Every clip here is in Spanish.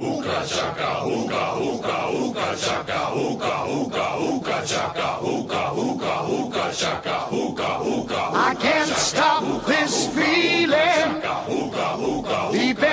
Ooka chaka, ooka, ooka, ooka chaka, ooka, ooka, ooka chaka, ooka, ooka, ooka chaka, ooka, ooka. I can't stop this feeling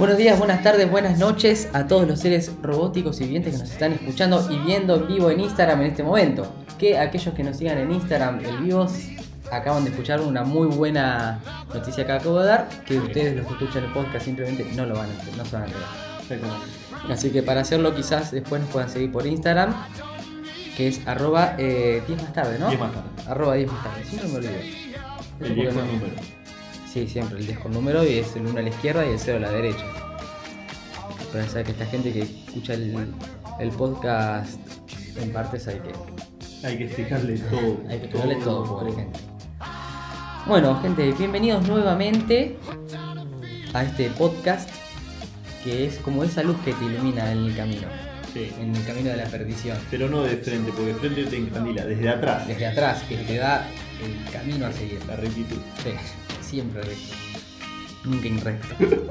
Buenos días, buenas tardes, buenas noches a todos los seres robóticos y vivientes que nos están escuchando y viendo en vivo en Instagram en este momento. Que aquellos que nos sigan en Instagram el vivos acaban de escuchar una muy buena noticia que acabo de dar, que ustedes los que escuchan el podcast simplemente no lo van a no se van a enterar. Así que para hacerlo quizás después nos puedan seguir por Instagram, que es arroba eh, 10 más tarde, ¿no? 10 más tarde. Arroba 10 más tarde, siempre me olvido. El por qué 10 con no. número. Sí, siempre, el 10 con número y es el 1 a la izquierda y el 0 a la derecha. Para saber que esta gente que escucha el, el podcast en partes hay que, Hay que explicarle todo. hay que explicarle todo, pobre gente. Bueno, gente, bienvenidos nuevamente a este podcast que es como esa luz que te ilumina en el camino, Sí. en el camino de la perdición. Pero no de frente, porque de frente te encandila, desde atrás. Desde atrás, que te da el camino a seguir. La rectitud. Sí, siempre recto. Nunca inrecto.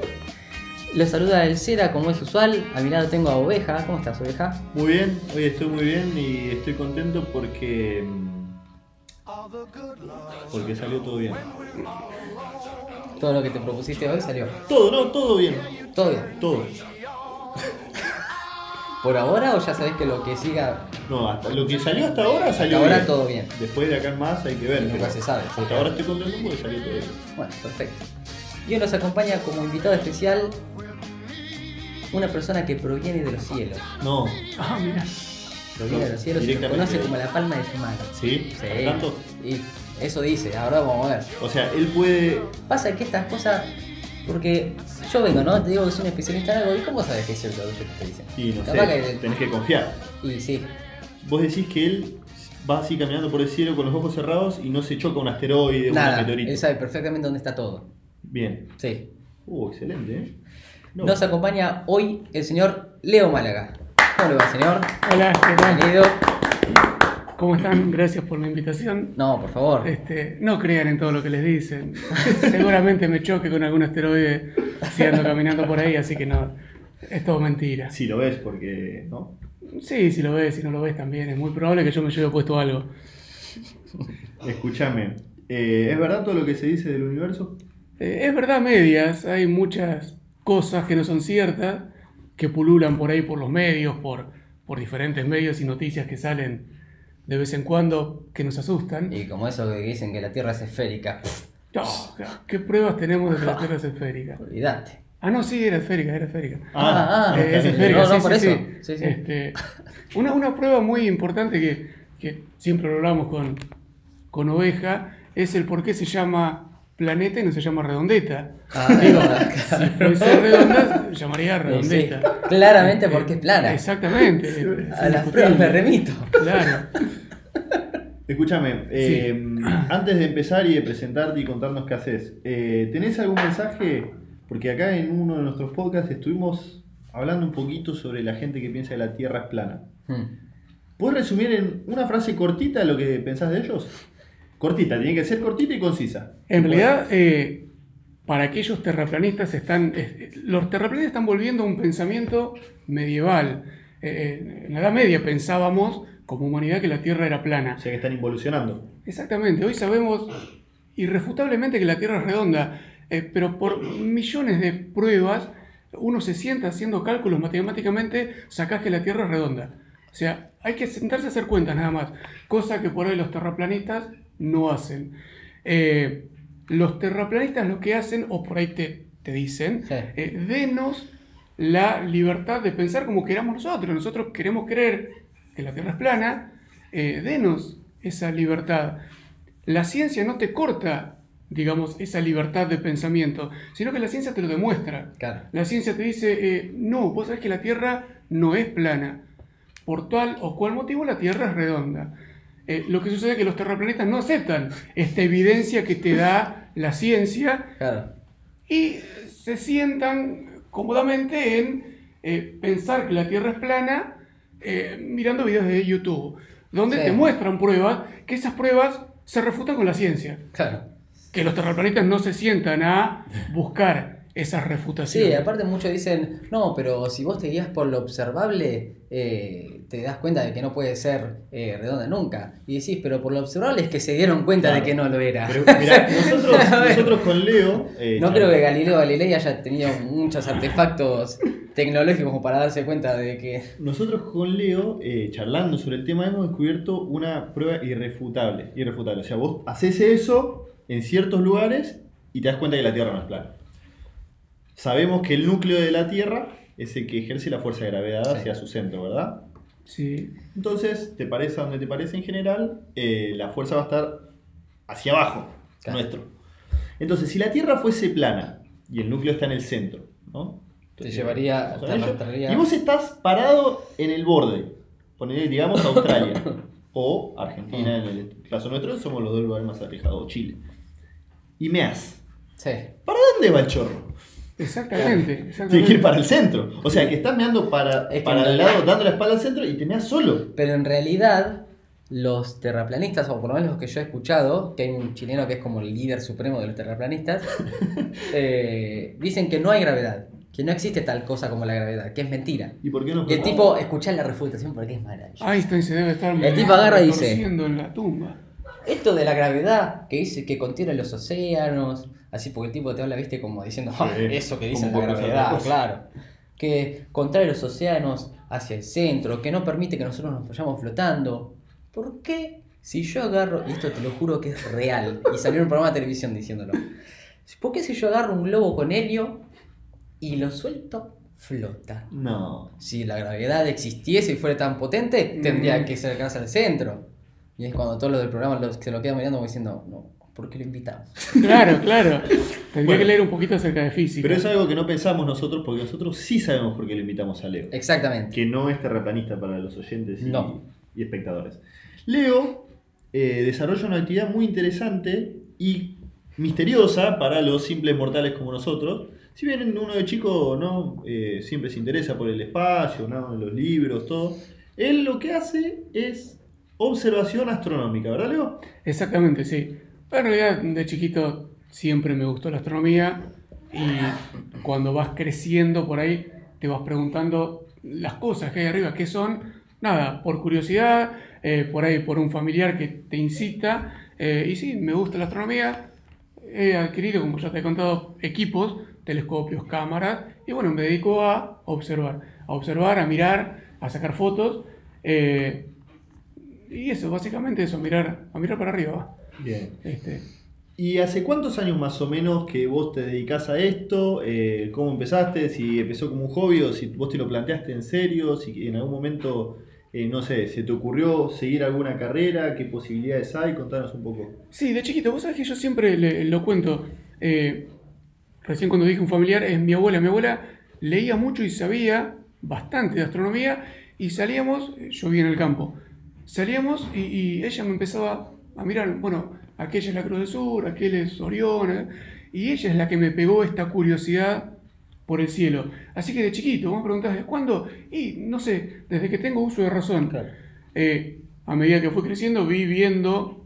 Los saluda el Cera como es usual. A mi lado tengo a Oveja. ¿Cómo estás, Oveja? Muy bien, hoy estoy muy bien y estoy contento porque. Porque salió todo bien. Todo lo que te propusiste hoy salió. Todo, no, todo bien. Todo bien. Todo. ¿Por ahora o ya sabés que lo que siga No, hasta lo que salió hasta ahora hasta salió ahora bien. todo bien? Después de acá en más hay que ver. Nunca se sabe. Hasta ahora estoy contento porque salió todo bien. Bueno, perfecto. Y hoy nos acompaña como invitado especial una persona que proviene de los cielos. No. Ah, mira. Proviene de los cielos y lo conoce como la palma de su mano. ¿Sí? Sí. ¿Tanto? Y eso dice, ahora vamos a ver. O sea, él puede. Pasa que estas cosas, porque yo vengo, ¿no? Te digo que soy un especialista en algo, ¿y cómo sabes que es cierto lo que te dicen? Y no Capaz sé, que- tenés que confiar. Y sí, Vos decís que él va así caminando por el cielo con los ojos cerrados y no se choca un asteroide o un nada, meteorito. él sabe perfectamente dónde está todo. Bien. Sí. Uh, excelente, ¿eh? No. Nos acompaña hoy el señor Leo Málaga. ¿Cómo le va, señor? Hola, ¿qué tal? Bienvenido. ¿Cómo están? Gracias por la invitación. No, por favor. Este, no crean en todo lo que les dicen. Seguramente me choque con algún asteroide si ando caminando por ahí, así que no, es todo mentira. Si lo ves, porque. ¿No? Sí, si lo ves, si no lo ves también, es muy probable que yo me lleve puesto algo. Escúchame. eh, ¿Es verdad todo lo que se dice del universo? Eh, es verdad, medias, hay muchas cosas que no son ciertas, que pululan por ahí por los medios, por, por diferentes medios y noticias que salen de vez en cuando que nos asustan. Y como eso que dicen que la Tierra es esférica, ¿Qué pruebas tenemos de que la Tierra es esférica? olvídate. Ah, no, sí, era esférica, era esférica. Ah, ah, Eh, es esférica, No, no, sí, por sí, eso. sí. Sí, sí. Este, una, una prueba muy importante que, que siempre lo hablamos con, con Oveja es el por qué se llama planeta y no se llama redondeta. Ah, Digo, claro. si fuese redonda, se llamaría redondeta. sí. Claramente porque es plana. Exactamente. A las pruebas me remito. Claro. Escúchame, eh, antes de empezar y de presentarte y contarnos qué haces, eh, ¿tenés algún mensaje? Porque acá en uno de nuestros podcasts estuvimos hablando un poquito sobre la gente que piensa que la Tierra es plana. Hmm. ¿Puedes resumir en una frase cortita lo que pensás de ellos? Cortita, tiene que ser cortita y concisa. En realidad, eh, para aquellos terraplanistas, están, eh, los terraplanistas están volviendo a un pensamiento medieval. Eh, en la Edad Media pensábamos como humanidad que la Tierra era plana. O sea que están involucionando. Exactamente, hoy sabemos irrefutablemente que la Tierra es redonda, eh, pero por millones de pruebas uno se sienta haciendo cálculos matemáticamente, sacás que la Tierra es redonda. O sea, hay que sentarse a hacer cuentas nada más, cosa que por ahí los terraplanistas no hacen. Eh, los terraplanistas lo que hacen, o por ahí te, te dicen, Sí. eh, denos la libertad de pensar como queramos nosotros. Nosotros queremos creer que la Tierra es plana, eh, denos esa libertad. la ciencia no te corta, digamos, esa libertad de pensamiento, sino que la ciencia te lo demuestra. Claro. La ciencia te dice, no, vos sabés que la Tierra no es plana. Por tal o cual motivo la Tierra es redonda. Eh, lo que sucede es que los terraplanistas no aceptan esta evidencia que te da la ciencia Claro. y se sientan cómodamente en eh, pensar que la Tierra es plana eh, mirando videos de YouTube, donde Sí. te muestran pruebas, que esas pruebas se refutan con la ciencia. Claro. Que los terraplanistas no se sientan a buscar esas refutaciones. Sí, aparte muchos dicen, no, pero si vos te guías por lo observable, eh, te das cuenta de que no puede ser eh, redonda nunca. Y decís, pero por lo observable es que se dieron cuenta Claro. de que no lo era. Pero mirá, nosotros, con Leo. eh, No creo que Galileo Galilei haya tenido muchos artefactos tecnológicos como para darse cuenta de que... Nosotros con Leo, eh, charlando sobre el tema, hemos descubierto una prueba irrefutable. Irrefutable. O sea, vos haces eso en ciertos lugares y te das cuenta que la Tierra no es plana. Sabemos que el núcleo de la Tierra es el que ejerce la fuerza de gravedad Sí. hacia su centro, ¿verdad? Sí. Entonces, te parece a donde te parece en general, eh, la fuerza va a estar hacia abajo, Claro. nuestro. Entonces, si la Tierra fuese plana y el núcleo está en el centro, ¿no? Te llevaría- vamos a te ello. arrastraría- Y vos estás parado en el borde, ponele, digamos, Australia o Argentina, en el caso nuestro, somos los dos lugares más alejados, Chile. Y meas. Sí. ¿Para dónde va el chorro? Exactamente. Tiene que exactamente. ir para el centro. O sea, que estás meando para, Es que para el lado, dando la espalda al centro y te meas solo. Pero en realidad, los terraplanistas, o por lo menos los que yo he escuchado, que hay un chileno que es como el líder supremo de los terraplanistas, eh, dicen que no hay gravedad, que no existe tal cosa como la gravedad, que es mentira. ¿Y por qué no Y el tipo, escuchá la refutación porque es maravilloso. Einstein se debe estar El tipo agarra y dice- en la tumba. Esto de la gravedad, que dice que contiene los océanos, así porque el tipo te habla, viste, como diciendo, "Ah, Sí, eso que dice como la gravedad, otra cosa". claro. Que contrae los océanos hacia el centro, que no permite que nosotros nos vayamos flotando. ¿Por qué? Si yo agarro, y esto te lo juro que es real, y salió en un programa de televisión diciéndolo. ¿Por qué si yo agarro un globo con helio y lo suelto, flota? No. Si la gravedad existiese y fuera tan potente, tendría Mm. que acercarse al centro. Y es cuando todos los del programa se lo quedan mirando como diciendo, no, ¿por qué lo invitamos? Claro, claro. Tendría Bueno. que leer un poquito acerca de física. Pero es algo que no pensamos nosotros porque nosotros sí sabemos por qué lo invitamos a Leo. Exactamente. Que no es terraplanista para los oyentes y, No. y espectadores. Leo eh, desarrolla una actividad muy interesante y misteriosa para los simples mortales como nosotros. Si bien uno de chico no Eh, siempre se interesa por el espacio, ¿no? los libros, todo, él lo que hace es observación astronómica, ¿verdad, Leo? Exactamente, sí. En realidad, de chiquito siempre me gustó la astronomía y cuando vas creciendo por ahí te vas preguntando las cosas que hay arriba, qué son, nada, por curiosidad, eh, por ahí por un familiar que te incita. eh, y sí, me gusta la astronomía. He adquirido, como ya te he contado, equipos, telescopios, cámaras, y bueno, me dedico a observar, a observar, a mirar, a sacar fotos. eh, y eso, básicamente eso, mirar, a mirar para arriba. Bien. Este, ¿Y hace cuántos años más o menos que vos te dedicás a esto? Eh, ¿Cómo empezaste? Si empezó como un hobby o si vos te lo planteaste en serio, si en algún momento, eh, no sé, se te ocurrió seguir alguna carrera, qué posibilidades hay, contanos un poco. Sí, de chiquito, vos sabés que yo siempre le- lo cuento. eh, recién cuando dije un familiar, es mi abuela. Mi abuela leía mucho y sabía bastante de astronomía y salíamos, yo vivía en el campo, salíamos y, y ella me empezaba a mirar, bueno, aquella es la Cruz del Sur, aquel es Orión, eh, y ella es la que me pegó esta curiosidad por el cielo. Así que de chiquito, vos me preguntás, ¿de cuándo? Y no sé, desde que tengo uso de razón. Eh, a medida que fui creciendo, vi viendo,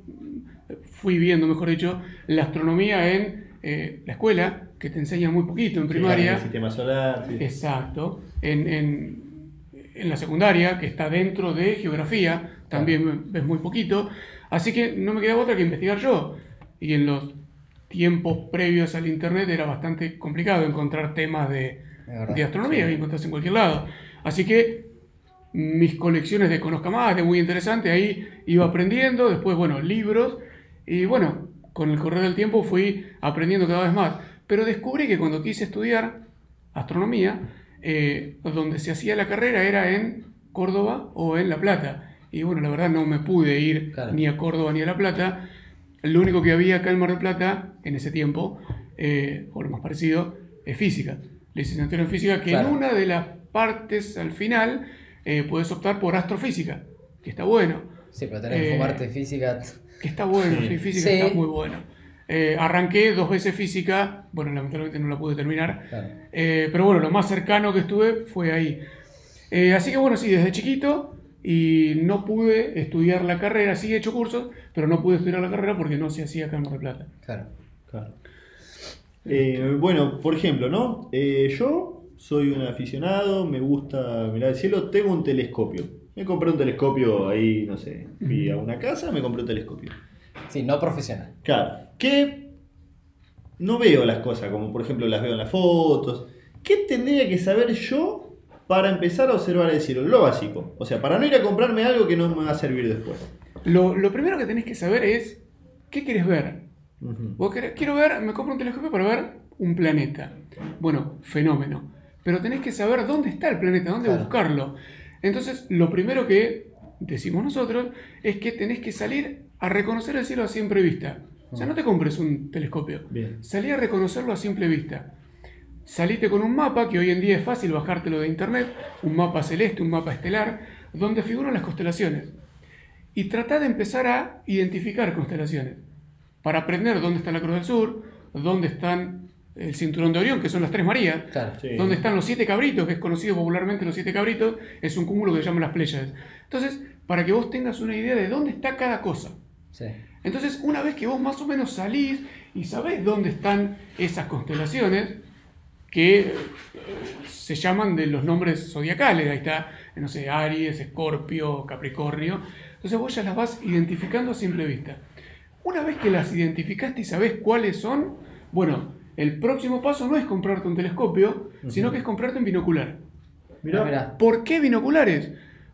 fui viendo, mejor dicho, la astronomía en eh, la escuela, que te enseñan muy poquito en primaria. El sistema solar. sí. Exacto. En, en- en la secundaria, que está dentro de geografía, también ves muy poquito. Así que no me quedaba otra que investigar yo. Y en los tiempos previos al internet era bastante complicado encontrar temas de, astronomía, que encontrás en cualquier lado. Así que mis colecciones de Conozca Más, de muy interesante, ahí iba aprendiendo, después, bueno, libros, y bueno, con el correr del tiempo fui aprendiendo cada vez más. Pero descubrí que cuando quise estudiar astronomía, eh, donde se hacía la carrera era en Córdoba o en La Plata. Y bueno, la verdad no me pude ir Claro. ni a Córdoba ni a La Plata. Lo único que había acá en Mar del Plata, en ese tiempo, eh, o lo más parecido, es física. Licenciatura en física, que Claro. en una de las partes al final eh, puedes optar por astrofísica, que está bueno. Sí, pero tenés que Eh, fumarte física. Que está bueno, Sí. sí, física Sí. está muy bueno. Eh, arranqué dos veces física, bueno, lamentablemente no la pude terminar, Claro. eh, pero bueno, lo más cercano que estuve fue ahí. Así que bueno, sí, desde chiquito y no pude estudiar la carrera, sí he hecho cursos, pero no pude estudiar la carrera porque no se hacía acá en Mar del Plata. Claro. Claro. Eh, bueno, por ejemplo, ¿no? Eh, yo soy un aficionado, me gusta mirar el cielo, tengo un telescopio. Me compré un telescopio ahí, no sé, fui a una casa, me compré un telescopio. Sí, no profesional. Claro, que no veo las cosas como por ejemplo las veo en las fotos. ¿Qué tendría que saber yo para empezar a observar el cielo? Lo básico. O sea, para no ir a comprarme algo que no me va a servir después. Lo, lo primero que tenés que saber es qué querés ver. Vos querés- quiero ver, me compro un telescopio para ver un planeta. Bueno, fenómeno. Pero tenés que saber dónde está el planeta, dónde Claro. buscarlo. Entonces, lo primero que decimos nosotros es que tenés que salir a reconocer el cielo a simple vista. O sea, no te compres un telescopio. Bien. Salí a reconocerlo a simple vista. Salite con un mapa, que hoy en día es fácil bajártelo de internet, un mapa celeste, un mapa estelar, donde figuran las constelaciones. Y trata de empezar a identificar constelaciones. Para aprender dónde está la Cruz del Sur, dónde están el Cinturón de Orión, que son las Tres Marías, Claro. Sí. dónde están los Siete Cabritos, que es conocido popularmente los Siete Cabritos, es un cúmulo que se llama las Pléyades. Entonces, para que vos tengas una idea de dónde está cada cosa. Sí. Entonces, una vez que vos más o menos salís y sabés dónde están esas constelaciones, que eh, se llaman de los nombres zodiacales, ahí está, no sé, Aries, Escorpio, Capricornio, entonces vos ya las vas identificando a simple vista. Una vez que las identificaste y sabés cuáles son, bueno, el próximo paso no es comprarte un telescopio, sino que es comprarte un binocular. Mirá. Ah, mirá. ¿Por qué binoculares?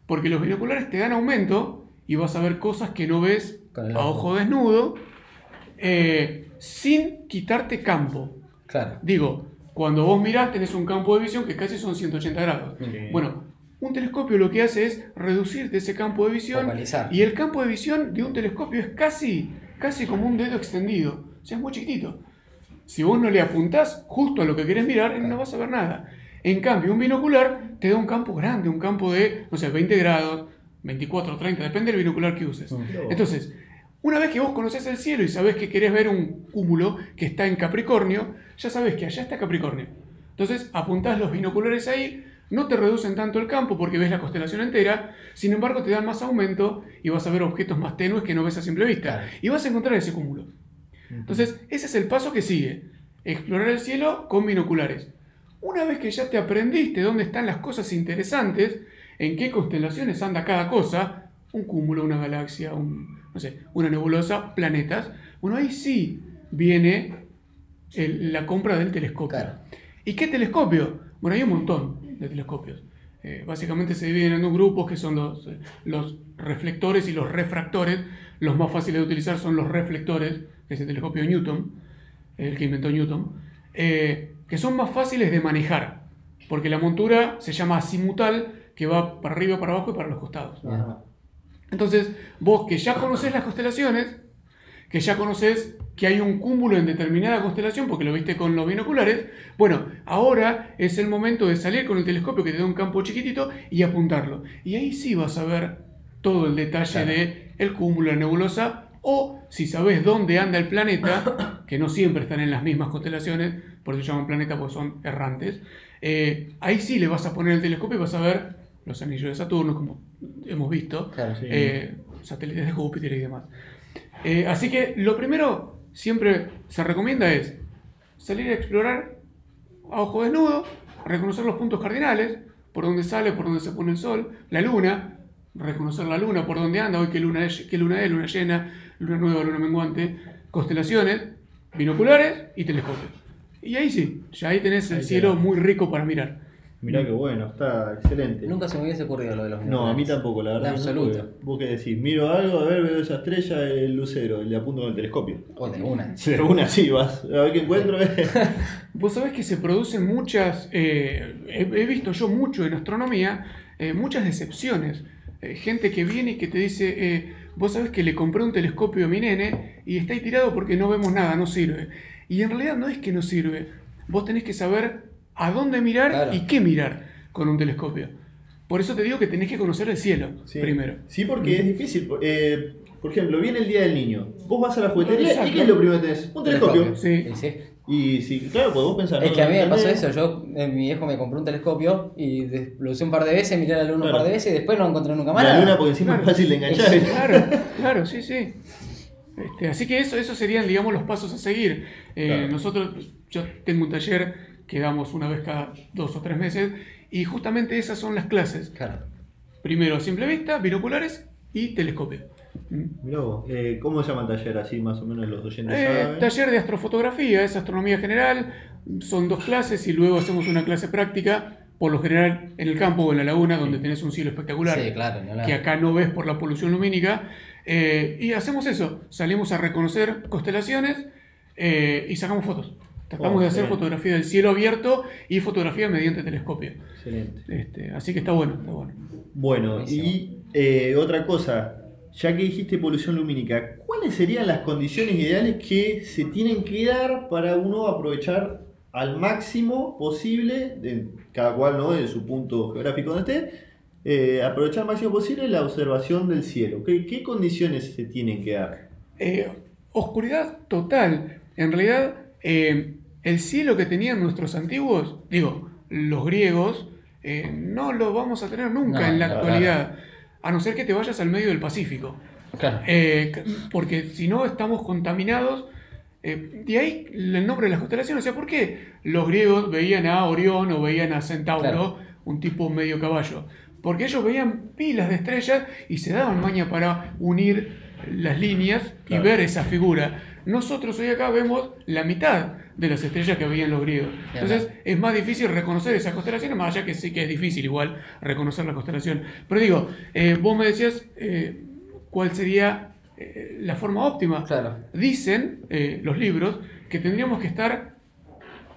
Porque los binoculares te dan aumento y vas a ver cosas que no ves a ojo. ojo desnudo eh, sin quitarte campo. Claro. Digo, cuando vos mirás tenés un campo de visión que casi son 180 grados. Sí. Bueno, un telescopio lo que hace es reducirte ese campo de visión Focalizar. y el campo de visión de un telescopio es casi, casi como un dedo extendido. O sea, es muy chiquitito. Si vos no le apuntás justo a lo que querés mirar, no vas a ver nada. En cambio, un binocular te da un campo grande, un campo de, no sé, 20 grados, 24, 30, depende del binocular que uses. Entonces, una vez que vos conoces el cielo y sabés que querés ver un cúmulo que está en Capricornio, ya sabés que allá está Capricornio. Entonces, apuntás los binoculares ahí, no te reducen tanto el campo porque ves la constelación entera, sin embargo te dan más aumento y vas a ver objetos más tenues que no ves a simple vista. Y vas a encontrar ese cúmulo. Entonces, ese es el paso que sigue. Explorar el cielo con binoculares. Una vez que ya te aprendiste dónde están las cosas interesantes, en qué constelaciones anda cada cosa, un cúmulo, una galaxia, un, no sé, una nebulosa, planetas, bueno, ahí sí viene el- la compra del telescopio. Claro. ¿Y qué telescopio? Bueno, hay un montón de telescopios. Eh, básicamente se dividen en dos grupos que son los, eh, los reflectores y los refractores. Los más fáciles de utilizar son los reflectores, que es el telescopio Newton, el que inventó Newton, eh, que son más fáciles de manejar, porque la montura se llama azimutal, que va para arriba, para abajo y para los costados. Ajá. Entonces, vos que ya conocés las constelaciones, que ya conoces que hay un cúmulo en determinada constelación porque lo viste con los binoculares, bueno, ahora es el momento de salir con el telescopio que te da un campo chiquitito y apuntarlo. Y ahí sí vas a ver todo el detalle de el cúmulo, la nebulosa, o si sabes dónde anda el planeta, que no siempre están en las mismas constelaciones, por eso llaman planetas porque son errantes, eh, ahí sí le vas a poner el telescopio y vas a ver los anillos de Saturno, como hemos visto, Claro, sí. eh, satélites de Júpiter y demás. Eh, así que lo primero siempre se recomienda es salir a explorar a ojo desnudo, reconocer los puntos cardinales, por dónde sale, por dónde se pone el sol, la luna, reconocer la luna, por dónde anda, hoy qué luna es, qué luna es, luna llena, luna nueva, luna menguante, constelaciones, binoculares y telescopios. Y ahí sí, ya ahí tenés el Ahí cielo muy rico para mirar. Mirá qué bueno, está excelente. Nunca se me hubiese ocurrido lo de los No, a mí tampoco, la verdad. Que no, absoluto. porque Vos qué decís, miro algo, a ver, veo esa estrella, el lucero, le apunto con el telescopio. O de una. De una sí vas, a ver qué encuentro. Vos sabés que se producen muchas, eh, he, he visto yo mucho en astronomía, eh, muchas decepciones. Eh, gente que viene y que te dice, eh, vos sabés que le compré un telescopio a mi nene y está ahí tirado porque no vemos nada, no sirve. Y en realidad no es que no sirve. Vos tenés que saber a dónde mirar Claro. y qué mirar con un telescopio. Por eso te digo que tenés que conocer el cielo Sí. primero. Sí, porque es difícil. Eh, por ejemplo, viene el Día del Niño. Vos vas a la juguetería y. ¿qué es lo primero que tenés? Un telescopio. Sí. Y sí. Y sí, claro, pues vos pensás. Es ¿no? que a mí me pasó eso, yo, eh, mi viejo me compró un telescopio y lo usé un par de veces, miré la luna un par de veces y después no encontré nunca más La luna, porque encima es Claro. fácil de enganchar. Claro, claro, sí, sí. Este, así que eso, esos serían, digamos, los pasos a seguir. Eh, Claro. Nosotros, yo tengo un taller que damos una vez cada dos o tres meses y justamente esas son las clases. Claro. Primero a simple vista, binoculares y telescopio. Mm. Mirá vos, eh, ¿cómo se llama el taller? Así más o menos los oyentes Eh, taller de astrofotografía, es astronomía general, son dos clases y luego hacemos una clase práctica, por lo general en el campo o en la laguna, donde tenés un cielo espectacular. Sí, claro, que acá no ves por la polución lumínica. eh, y hacemos eso, salimos a reconocer constelaciones eh, y sacamos fotos. Tratamos Oh, de hacer bien. fotografía del cielo abierto y fotografía mediante telescopio. Excelente. Este, así que está bueno, está bueno. Bueno, Buenísimo. y eh, otra cosa, ya que dijiste polución lumínica, ¿cuáles serían las condiciones ideales que se tienen que dar para uno aprovechar al máximo posible, de, cada cual ¿no? en su punto geográfico donde esté, eh, aprovechar al máximo posible la observación del cielo? ¿Qué, qué condiciones se tienen que dar? Eh, oscuridad total. En realidad, eh, el cielo que tenían nuestros antiguos, digo, los griegos, eh, no lo vamos a tener nunca No, en la actualidad. A no ser que te vayas al medio del Pacífico. Claro. Eh, porque si no estamos contaminados. eh, de ahí el nombre de las constelaciones. O sea, ¿por qué los griegos veían a Orión o veían a Centauro, Claro. un tipo medio caballo? Porque ellos veían pilas de estrellas y se daban maña para unir las líneas Claro. y ver esa figura. Nosotros hoy acá vemos la mitad de las estrellas que veían los griegos. Entonces es más difícil reconocer esas constelaciones, más allá que sí que es difícil igual reconocer la constelación. Pero digo, eh, vos me decías eh, cuál sería eh, la forma óptima. Claro. Dicen los libros que tendríamos que estar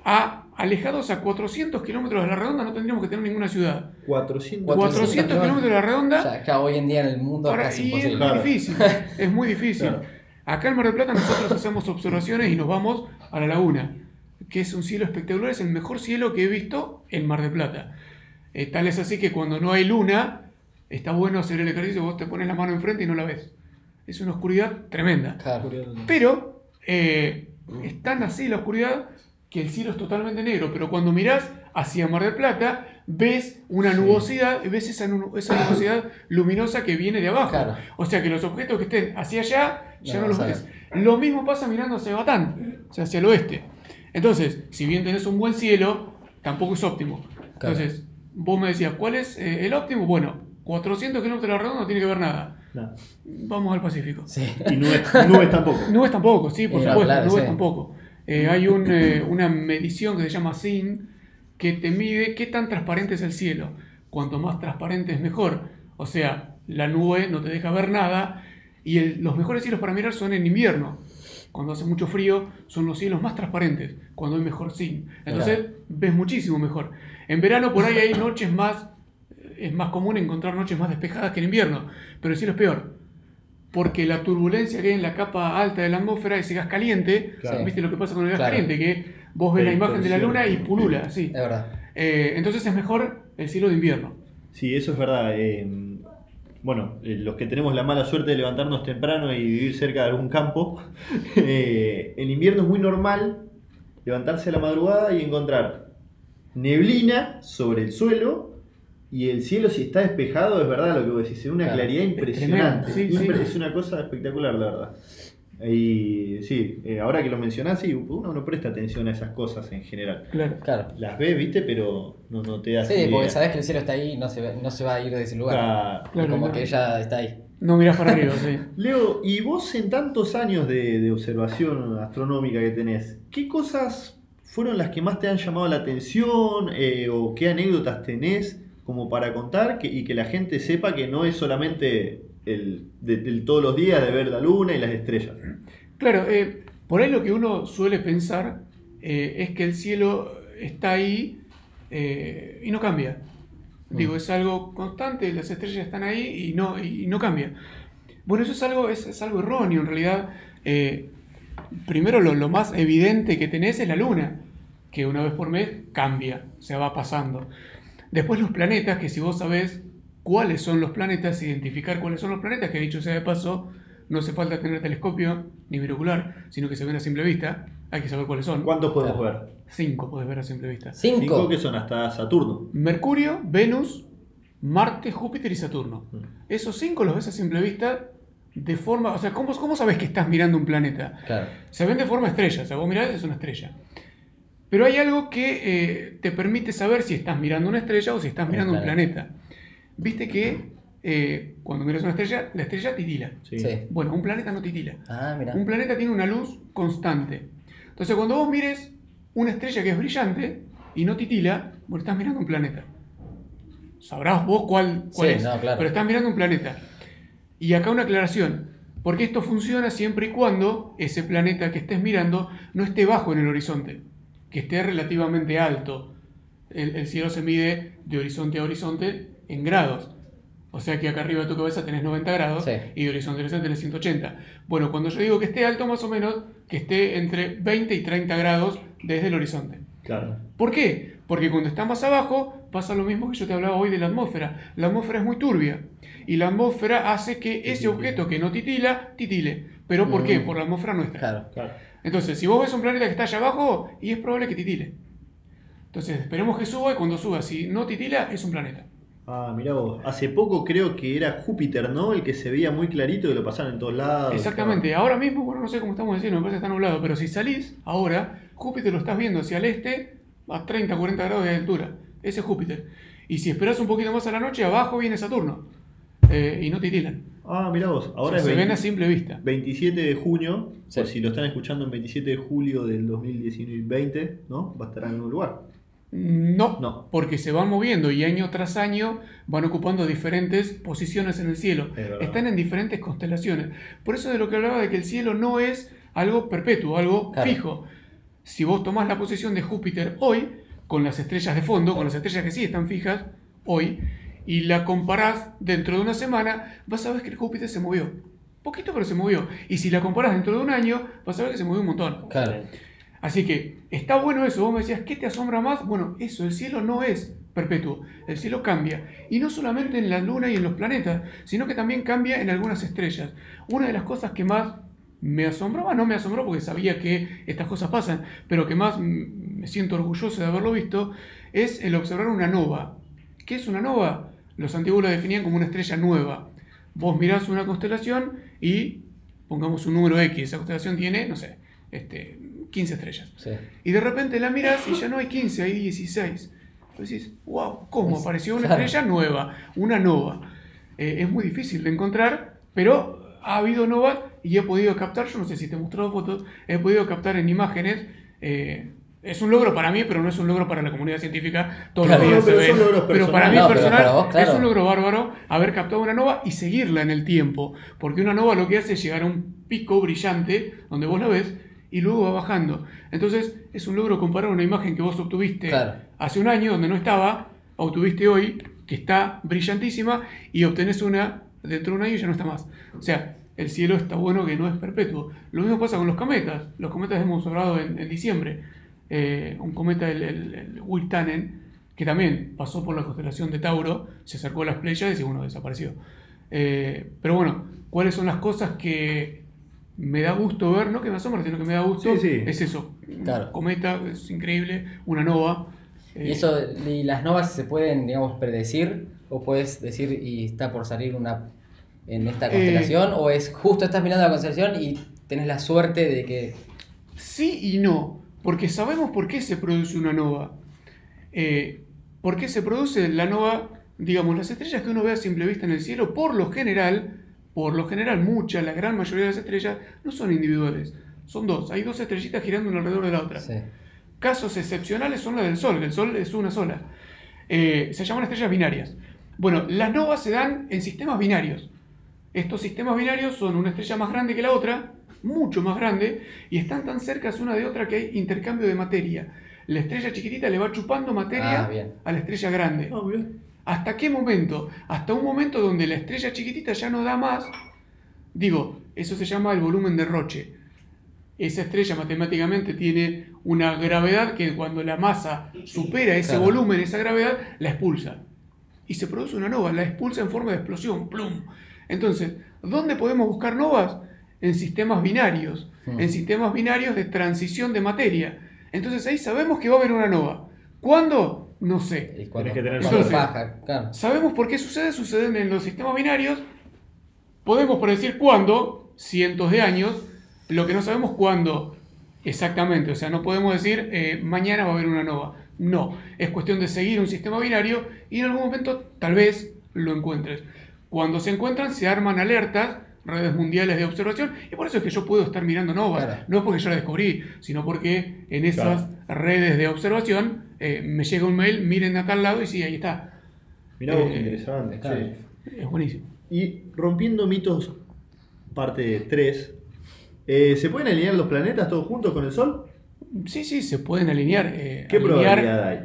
a, alejados a 400 kilómetros de la redonda, no tendríamos que tener ninguna ciudad. 400. 400 kilómetros de la redonda O sea, ya hoy en día en el mundo para- es es muy Claro. difícil, es muy difícil. Claro. Acá en Mar del Plata nosotros hacemos observaciones y nos vamos a la laguna, que es un cielo espectacular, es el mejor cielo que he visto en Mar del Plata. Eh, tal es así que cuando no hay luna, está bueno hacer el ejercicio, vos te pones la mano enfrente y no la ves. Es una oscuridad tremenda. Claro. Pero eh, es tan así la oscuridad que el cielo es totalmente negro. Pero cuando mirás hacia Mar del Plata, ves una nubosidad, ves esa, nu- esa nubosidad luminosa que viene de abajo. Claro. O sea que los objetos que estén hacia allá ya No, no, los ves. Lo mismo pasa mirando hacia Batán, o sea, hacia el oeste. Entonces, si bien tenés un buen cielo, tampoco es óptimo. Claro. Entonces, vos me decías, ¿cuál es eh, el óptimo? Bueno, 400 kilómetros de la redonda no tiene que ver nada. No. Vamos al Pacífico. Sí. Y nubes, nubes tampoco. Nubes tampoco, sí, por no, supuesto, claro, nubes sí. tampoco. Eh, hay un, eh, una medición que se llama SIN que te mide qué tan transparente es el cielo. Cuanto más transparente es mejor. O sea, la nube no te deja ver nada y el- los mejores cielos para mirar son en invierno. Cuando hace mucho frío son los cielos más transparentes, cuando hay mejor SIN. Entonces ves muchísimo mejor. En verano por ahí hay noches más, es más común encontrar noches más despejadas que en invierno, pero el cielo es peor porque la turbulencia que hay en la capa alta de la atmósfera, ese gas caliente, Claro. viste lo que pasa con el gas Claro. caliente, que vos ves la imagen de la luna y pulula, sí. Es verdad. Eh, entonces es mejor el cielo de invierno. Sí, eso es verdad. eh, bueno, eh, los que tenemos la mala suerte de levantarnos temprano y vivir cerca de algún campo, eh, en invierno es muy normal levantarse a la madrugada y encontrar neblina sobre el suelo y el cielo si está despejado, es verdad lo que vos decís, es una Claro. claridad impresionante. tremendo, sí, sí. Es una cosa espectacular, la verdad. Y sí, eh, ahora que lo mencionás, sí, uno no presta atención a esas cosas en general. Claro. Claro. Las ves, viste, pero no, no te das Sí, idea. porque sabes que el cielo está ahí y no se, va- no se va a ir de ese lugar. Claro. Claro, como claro. que ella está ahí. No mirás para arriba, sí. Leo, y vos en tantos años de, de observación astronómica que tenés, ¿qué cosas fueron las que más te han llamado la atención eh, o qué anécdotas tenés como para contar que- y que la gente sepa que no es solamente el, de- todos los días de ver la luna y las estrellas? Claro, eh, por ahí lo que uno suele pensar eh, es que el cielo está ahí eh, y no cambia. Digo, es algo constante, las estrellas están ahí y no, y no cambia. Bueno, eso es algo, es, es algo erróneo en realidad. Eh, primero lo, lo más evidente que tenés es la luna, que una vez por mes cambia, se va pasando. Después los planetas, que si vos sabés cuáles son los planetas, identificar cuáles son los planetas, que dicho sea de paso, no hace falta tener telescopio ni binocular, sino que se ven a simple vista, hay que saber cuáles son. ¿Cuántos podemos ver? Cinco podés ver a simple vista. Cinco Cinco. que son hasta Saturno. Mercurio, Venus, Marte, Júpiter y Saturno. Esos cinco los ves a simple vista de forma... O sea, ¿cómo, cómo sabes que estás mirando un planeta? Claro. Se ven de forma estrella, o sea, vos mirás es una estrella. Pero hay algo que eh, te permite saber si estás mirando una estrella o si estás mirando un planeta. planeta. Viste que eh, cuando miras una estrella, la estrella titila. Sí. Sí. Bueno, un planeta no titila. Ah, mira. Un planeta tiene una luz constante. Entonces, cuando vos mires una estrella que es brillante y no titila, vos estás mirando un planeta. Sabrás vos cuál, cuál Sí, es, no, claro. pero estás mirando un planeta. Y acá una aclaración, porque esto funciona siempre y cuando ese planeta que estés mirando no esté bajo en el horizonte, que esté relativamente alto. El, el cielo se mide de horizonte a horizonte en grados. O sea que acá arriba de tu cabeza tenés 90 grados Sí. y de horizonte a horizonte tenés 180. Bueno, cuando yo digo que esté alto, más o menos, que esté entre 20 y 30 grados desde el horizonte. Claro. ¿Por qué? Porque cuando está más abajo pasa lo mismo que yo te hablaba hoy de la atmósfera. La atmósfera es muy turbia y la atmósfera hace que ese objeto que no titila, titile. ¿Pero por qué? Por la atmósfera nuestra. Claro. Claro. Entonces, si vos ves un planeta que está allá abajo, y es probable que titile. Entonces, esperemos que suba y cuando suba, si no titila, es un planeta. Ah, mirá vos. Hace poco creo que era Júpiter, ¿no? El que se veía muy clarito y lo pasaban en todos lados. Exactamente. Ahora mismo, bueno, no sé cómo estamos diciendo, me parece que está nublado, pero si salís ahora, Júpiter lo estás viendo hacia el este a 30, 40 grados de altura. Ese es Júpiter. Y si esperas un poquito más a la noche, abajo viene Saturno. Eh, y no titilan. Ah, mirá vos. O Ahora se ven a 20 simple vista. 27 de junio. Sí. Por si lo están escuchando en 27 de julio del 2019, ¿no? Va a estar en un lugar. No, No. porque se van moviendo y año tras año van ocupando diferentes posiciones en el cielo. Es. Están en diferentes constelaciones. Por eso de lo que hablaba de que el cielo no es algo perpetuo, algo Claro. fijo. Si vos tomás la posición de Júpiter hoy, con las estrellas de fondo, con las estrellas que sí están fijas hoy, y la comparás dentro de una semana, vas a ver que el Júpiter se movió. Poquito, pero se movió. Y si la comparás dentro de un año, vas a ver que se movió un montón. Claro. Así que está bueno eso. Vos me decías, ¿qué te asombra más? Bueno, eso, el cielo no es perpetuo. El cielo cambia. Y no solamente en la luna y en los planetas, sino que también cambia en algunas estrellas. Una de las cosas que más me asombraba, no me asombró porque sabía que estas cosas pasan, pero que más me siento orgulloso de haberlo visto, es el observar una nova. ¿Qué es una nova? Los antiguos la definían como una estrella nueva. Vos mirás una constelación y pongamos un número X. Esa constelación tiene, no sé, este, 15 estrellas. Sí. Y de repente la miras y ya no hay 15, hay 16. Vos decís, wow, ¿cómo? Apareció una Claro. estrella nueva, una nova. Eh, es muy difícil de encontrar, pero ha habido novas y he podido captar, yo no sé si te he mostrado fotos, he podido captar en imágenes. eh, es un logro para mí, pero no es un logro para la comunidad científica. Todos Claro. los días No, se logros Pero para mí. No, personal para vos, claro. es un logro bárbaro haber captado una nova y seguirla en el tiempo. Porque una nova lo que hace es llegar a un pico brillante donde vos la ves y luego va bajando. Entonces es un logro comparar una imagen que vos obtuviste Claro. hace un año donde no estaba, obtuviste hoy que está brillantísima y obtenés una dentro de un año y ya no está más. O sea, el cielo está bueno que no es perpetuo. Lo mismo pasa con los cometas. Los cometas hemos hablado en, en diciembre. Eh, un cometa, el, el, el Wirtanen, que también pasó por la constelación de Tauro, se acercó a las Pléyades y bueno, desapareció. Eh, pero bueno, ¿cuáles son las cosas que me da gusto ver? No que me asombra, sino que me da gusto. Sí, sí. Es eso. Claro. Cometa, es increíble. Una nova. eh, ¿Y eso, y las novas se pueden, digamos, predecir? ¿O puedes decir y está por salir una en esta constelación? ¿O es justo estás mirando la constelación y tenés la suerte de que. Sí y no, porque sabemos por qué se produce una nova. Eh, ¿Por qué se produce la nova? Digamos, las estrellas que uno ve a simple vista en el cielo, por lo general, por lo general, muchas, la gran mayoría de las estrellas no son individuales. Son dos, hay dos estrellitas girando una alrededor de la otra. Sí. Casos excepcionales son las del Sol, el Sol es una sola. Eh, se llaman estrellas binarias. Bueno, las novas se dan en sistemas binarios. Estos sistemas binarios son una estrella más grande que la otra, mucho más grande, y están tan cercas una de otra que hay intercambio de materia. La estrella chiquitita le va chupando materia Ah, a la estrella grande. Mirá. ¿Hasta qué momento? Hasta un momento donde la estrella chiquitita ya no da más, Digo, eso se llama el volumen de Roche. Esa estrella matemáticamente tiene una gravedad que cuando la masa supera ese Claro. volumen, esa gravedad, la expulsa. Y se produce una nova, la expulsa en forma de explosión, plum. Entonces, ¿dónde podemos buscar novas? En sistemas binarios, Hmm. en sistemas binarios de transición de materia. Entonces ahí sabemos que va a haber una nova. ¿Cuándo? No sé. Y cuando- que tener suerte. baja, claro. ¿Sabemos por qué sucede? Suceden en los sistemas binarios. Podemos predecir cuándo, cientos de años, lo que no sabemos cuándo exactamente. O sea, no podemos decir eh, mañana va a haber una nova. No, es cuestión de seguir un sistema binario y en algún momento tal vez lo encuentres. Cuando se encuentran se arman alertas, redes mundiales de observación y por eso es que yo puedo estar mirando. Claro. No es porque yo la descubrí, sino porque en esas redes de observación eh, me llega un mail, miren a tal lado y sí, ahí está. Mirá vos Eh, qué interesante. Es buenísimo. Y rompiendo mitos, parte 3. ¿Se pueden alinear los planetas todos juntos con el Sol? Sí, sí, se pueden alinear. eh, ¿Qué alinear, probabilidad hay?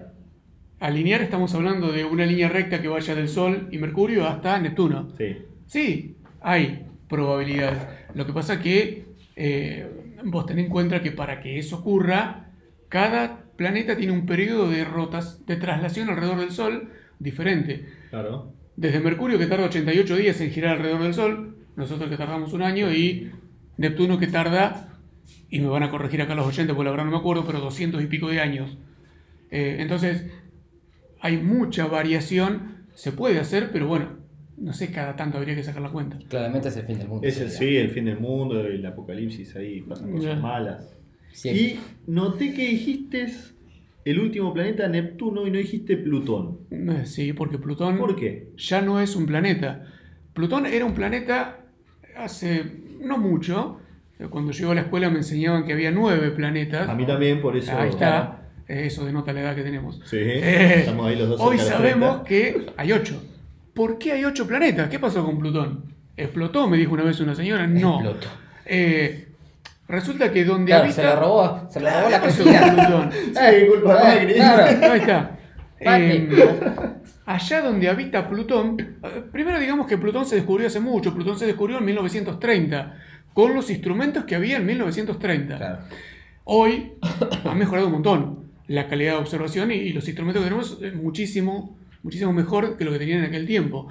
alinear, estamos hablando de una línea recta que vaya del Sol y Mercurio hasta Neptuno. Sí. Sí, hay probabilidades. Lo que pasa que eh, vos tenés en cuenta que para que eso ocurra, cada planeta tiene un periodo de rotas, de traslación alrededor del Sol diferente. Claro. Desde Mercurio que tarda 88 días en girar alrededor del Sol, nosotros que tardamos un año y Neptuno que tarda, y me van a corregir acá los oyentes porque la verdad no me acuerdo, pero 200 y pico de años. Eh, entonces, hay mucha variación, se puede hacer, pero bueno, no sé, cada tanto habría que sacar la cuenta. Claramente es el fin del mundo. Es el, sí, el fin del mundo, el apocalipsis, ahí pasan cosas malas. Sí. Y noté que dijiste el último planeta Neptuno y no dijiste Plutón. Sí, porque Plutón ¿Por qué? ya no es un planeta. Plutón era un planeta hace no mucho. Cuando yo iba a la escuela me enseñaban que había nueve planetas. A mí también, por eso. Ahí está. Eso denota la edad que tenemos. Sí, Eh, estamos ahí los dos. Hoy sabemos 30. que hay ocho. ¿Por qué hay ocho planetas? ¿Qué pasó con Plutón? ¿Explotó? Me dijo una vez una señora. No. Explotó. Eh, resulta que donde Claro, habita. se lo robó, se lo robó ¿Qué la. Plutón? Sí, culpa. Claro. Ahí está. Eh, allá donde habita Plutón, eh, primero digamos que Plutón se descubrió hace mucho. Plutón se descubrió en 1930, con los instrumentos que había en 1930. Claro. Hoy ha mejorado un montón la calidad de observación y, y los instrumentos que tenemos muchísimo, muchísimo mejor que lo que tenían en aquel tiempo.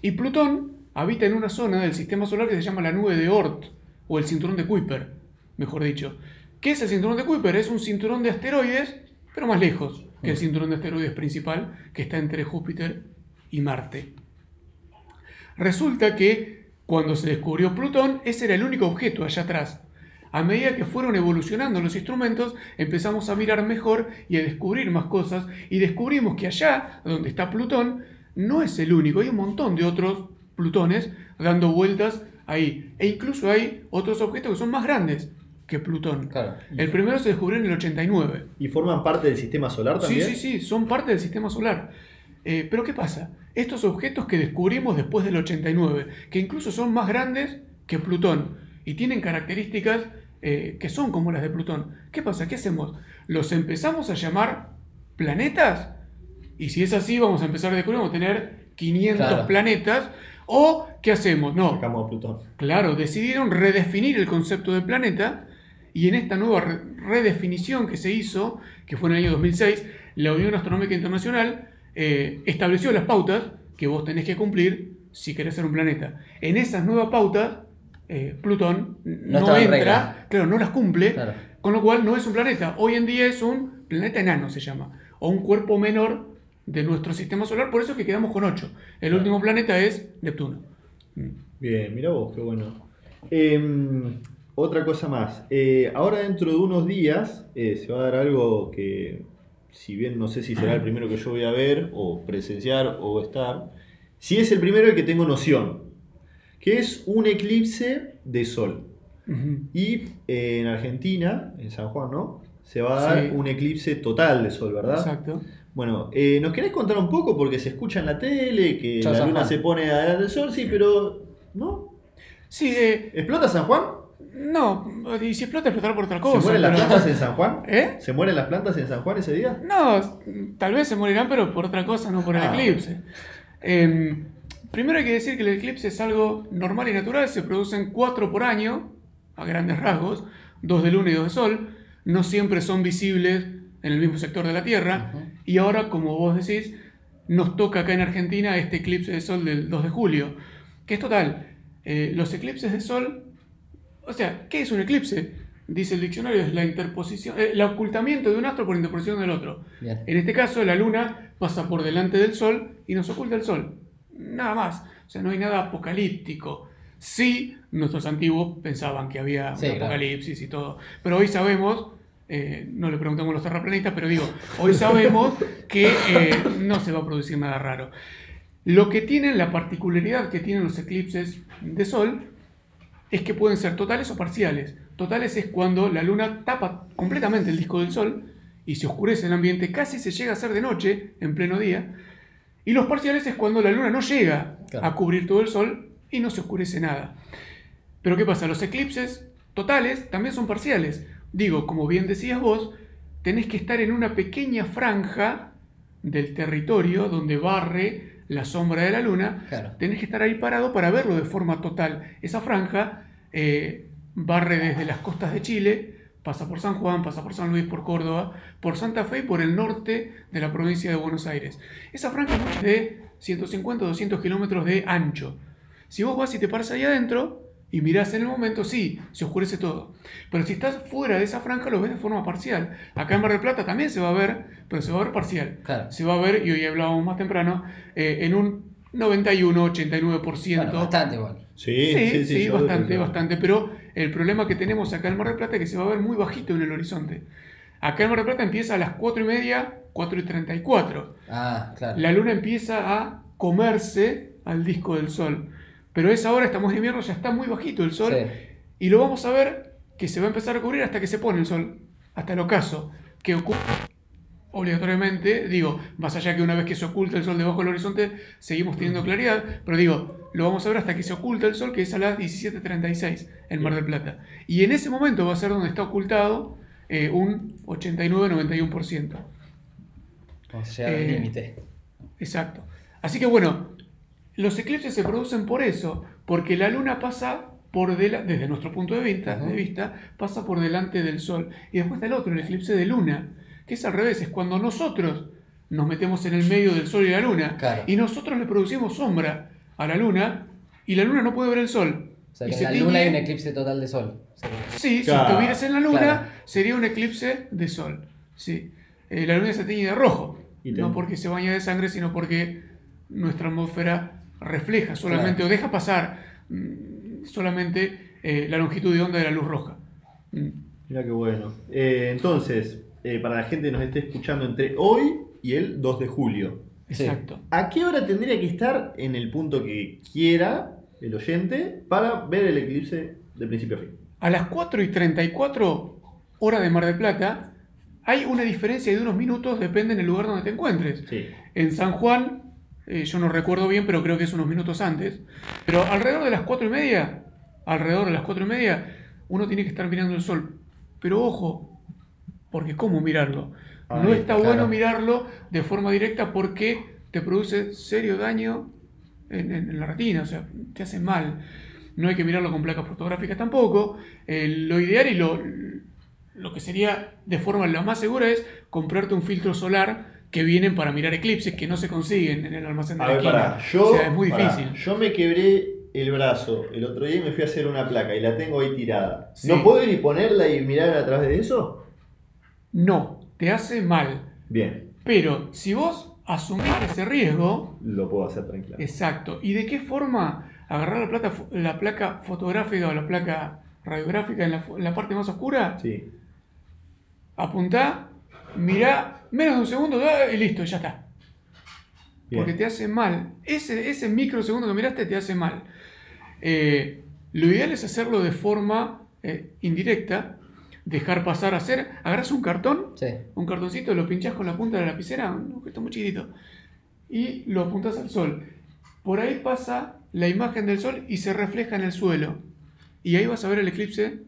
Y Plutón habita en una zona del sistema solar que se llama la nube de Oort, o el cinturón de Kuiper, mejor dicho. ¿Qué es el cinturón de Kuiper? Es un cinturón de asteroides, pero más lejos que el cinturón de asteroides principal, que está entre Júpiter y Marte. Resulta que cuando se descubrió Plutón, ese era el único objeto allá atrás. A medida que fueron evolucionando los instrumentos, empezamos a mirar mejor y a descubrir más cosas y descubrimos que allá, donde está Plutón, no es el único, hay un montón de otros Plutones dando vueltas ahí. E incluso hay otros objetos que son más grandes que Plutón. Claro. El primero se descubrió en el 89. ¿Y forman parte del sistema solar Sí, también? sí, sí, son parte del sistema solar. Eh, pero ¿qué pasa? Estos objetos que descubrimos después del 89, que incluso son más grandes que Plutón y tienen características eh, que son como las de Plutón. ¿Qué pasa? ¿Qué hacemos? ¿Los empezamos a llamar planetas? Y si es así, vamos a empezar a descubrir, vamos a tener 500 Claro. planetas. ¿O qué hacemos? No, Sacamos a Plutón. Claro, decidieron redefinir el concepto de planeta y en esta nueva re- redefinición que se hizo, que fue en el año 2006, la Unión Astronómica Internacional eh, estableció las pautas que vos tenés que cumplir si querés ser un planeta. En esas nuevas pautas, eh, Plutón no, entra, regla. claro, no las cumple, Claro. con lo cual no es un planeta. Hoy en día es un planeta enano, se llama, o un cuerpo menor de nuestro sistema solar, por eso es que quedamos con 8. El último planeta es Neptuno. Mm. Bien, mira vos, qué bueno. Em, otra cosa más. Eh, ahora dentro de unos días eh, se va a dar algo que, si bien no sé si será el primero que yo voy a ver, o presenciar, o estar, si es el primero el que tengo noción, que es un eclipse de sol. Y eh, en Argentina, en San Juan, ¿no? Se va a dar Sí. un eclipse total de sol, ¿verdad? Exacto. Bueno, eh, ¿nos querés contar un poco? Porque se escucha en la tele que la luna se pone adelante del sol, sí, pero. ¿No? Sí, eh, ¿Explota San Juan? no, y si explota, explotará por otra cosa. ¿Se mueren las pero- plantas en San Juan? ¿Eh? ¿Se mueren las plantas en San Juan ese día? No, tal vez se morirán, pero por otra cosa, no por el Ah. eclipse. Eh, Primero hay que decir que el eclipse es algo normal y natural, se producen cuatro por año, a grandes rasgos, dos de luna y dos de sol, no siempre son visibles en el mismo sector de la Tierra, y ahora, como vos decís, nos toca acá en Argentina este eclipse de sol del 2 de julio, que es total, eh, los eclipses de sol, o sea, ¿qué es un eclipse? Dice el diccionario, es la interposición, eh, el ocultamiento de un astro por interposición del otro. Bien. En este caso, la luna pasa por delante del sol y nos oculta el sol. Nada más. O sea, no hay nada apocalíptico. Sí, nuestros antiguos pensaban que había Sí, un claro. apocalipsis y todo. Pero hoy sabemos, eh, no le preguntamos a los terraplanistas, pero digo, hoy sabemos que eh, no se va a producir nada raro. Lo que tienen, la particularidad que tienen los eclipses de sol, es que pueden ser totales o parciales. Totales es cuando la luna tapa completamente el disco del sol y se oscurece el ambiente, casi se llega a hacer de noche, en pleno día. Y los parciales es cuando la luna no llega Claro. a cubrir todo el sol y no se oscurece nada. Pero ¿qué pasa? Los eclipses totales también son parciales. Digo, como bien decías vos, tenés que estar en una pequeña franja del territorio donde barre la sombra de la luna. Claro. Tenés que estar ahí parado para verlo de forma total. Esa franja eh, barre desde las costas de Chile, pasa por San Juan, pasa por San Luis, por Córdoba, por Santa Fe y por el norte de la provincia de Buenos Aires. Esa franja es de 150 o 200 kilómetros de ancho. Si vos vas y te paras ahí adentro y mirás en el momento, sí, se oscurece todo. Pero si estás fuera de esa franja, lo ves de forma parcial. Acá en Mar del Plata también se va a ver, pero se va a ver parcial. Claro. Se va a ver, y hoy hablábamos más temprano, eh, en un 91, 89%. Bueno, bastante igual. Sí, Sí, sí, yo bastante, bastante. Pero el problema que tenemos acá en Mar del Plata es que se va a ver muy bajito en el horizonte. Acá en Mar del Plata empieza a las 4 y media, 4 y 34. Ah, claro. La luna empieza a comerse al disco del sol. Pero a esa hora, estamos en invierno, ya está muy bajito el sol. Sí. Y lo vamos a ver que se va a empezar a cubrir hasta que se pone el sol. Hasta el ocaso. Que ocurre obligatoriamente, digo, más allá que una vez que se oculta el sol debajo del horizonte, seguimos teniendo claridad, pero digo, lo vamos a ver hasta que se oculta el sol, que es a las 17.36 en Mar del Plata. Y en ese momento va a ser donde está ocultado eh, un 89-91%. Vamos a llegar al Eh, límite. Exacto. Así que bueno, los eclipses se producen por eso, porque la luna pasa por dela- desde nuestro punto de vista, de vista, pasa por delante del sol. Y después está el otro, el eclipse de luna, que es al revés, es cuando nosotros nos metemos en el medio del sol y la luna, Claro. y nosotros le producimos sombra a la luna, y la luna no puede ver el sol. O sea Y que en se la tiñe- luna hay un eclipse total de sol. Sí, Claro. si estuvieras en la luna, Claro. sería un eclipse de sol. Sí. Eh, la luna se teñe de rojo. Y No porque se baña de sangre, sino porque nuestra atmósfera refleja solamente Claro. o deja pasar mm, solamente eh, la longitud de onda de la luz roja. Mm. Mira qué bueno. Eh, entonces, eh, para la gente que nos esté escuchando entre hoy y el 2 de julio, Sí. Exacto. ¿a qué hora tendría que estar en el punto que quiera el oyente para ver el eclipse de principio a fin? A las 4 y 34 hora de Mar del Plata, hay una diferencia de unos minutos, depende en el lugar donde te encuentres. Sí. En San Juan, eh, yo no recuerdo bien, pero creo que es unos minutos antes. Pero alrededor de las cuatro y media, alrededor de las cuatro y media, uno tiene que estar mirando el sol. Pero ojo, porque ¿cómo mirarlo? no está claro. bueno mirarlo de forma directa porque te produce serio daño en, en- en la retina, o sea, te hace mal. No hay que mirarlo con placas fotográficas tampoco. Eh, lo ideal y lo, lo que sería de forma la más segura es comprarte un filtro solar que vienen para mirar eclipses que no se consiguen en el almacén de A la ver, esquina. yo, o sea, es muy difícil. yo me quebré el brazo el otro día y me fui a hacer una placa y la tengo ahí tirada. Sí. ¿No puedo ir y ponerla y mirar a través de eso? No, te hace mal. Bien, Pero si vos asumís ese riesgo, lo puedo hacer tranquilo. exacto. ¿Y de qué forma agarrar la, plata, la placa fotográfica o la placa radiográfica en la, fu- en la parte más oscura? Sí. Apuntá, mirá, menos de un segundo y listo, ya está. Bien. Porque te hace mal. Ese, ese microsegundo que miraste te hace mal. Eh, lo ideal es hacerlo de forma eh, indirecta, dejar pasar a hacer. Agarras un cartón, Sí. un cartoncito, lo pinchás con la punta de la lapicera, un objeto muy chiquitito, y lo apuntás al sol. Por ahí pasa la imagen del sol y se refleja en el suelo. Y ahí vas a ver el eclipse,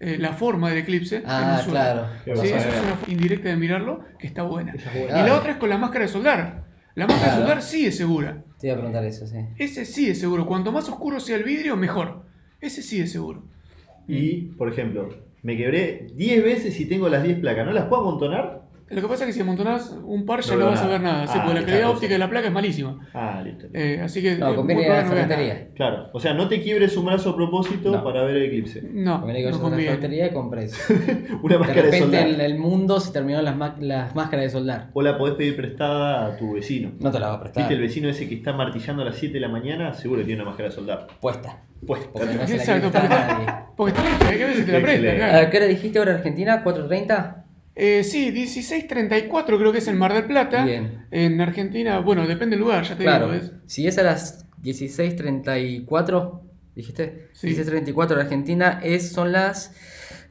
eh, la forma del eclipse en Ah, el suelo. claro. Sí, eso es una indirecta de mirarlo que está buena. Y la otra es con la máscara de soldar. La máscara Claro. de soldar sí es segura. Te iba a preguntar eso, sí. Ese sí es seguro. Cuanto más oscuro sea el vidrio, mejor. Ese sí es seguro. Y, por ejemplo, me quebré 10 veces y tengo las 10 placas. ¿No las puedo amontonar? Lo que pasa es que si amontonás un par ya No no, vas a nada. ver nada. sí, Ah, porque la calidad está. óptica de la placa es malísima. Ah, listo. Eh, así que. No, eh, conviene ir a la ferretería. Claro, o sea, no te quiebres un brazo a propósito No. para ver el eclipse. No, Conviene que no a la ferretería y compres. Una De máscara de, repente soldar. en el mundo se terminaron las, las máscaras de soldar. O la podés pedir prestada a tu vecino. No te la va a prestar. ¿Viste el vecino ese que está martillando a las 7 de la mañana? Seguro que tiene una máscara de soldar. Puesta. Pues, Porque no se la quiere Exacto, a porque- está que ver si te la presta. Excelente. claro. ¿A qué hora dijiste ahora Argentina? ¿4.30? Eh, sí, 16.34 creo que es el Mar del Plata. Bien. En Argentina, bueno, depende del lugar, ya te Claro. digo. ¿ves? Si es a las 16.34, dijiste. Sí. 16.34 de Argentina, es, son las,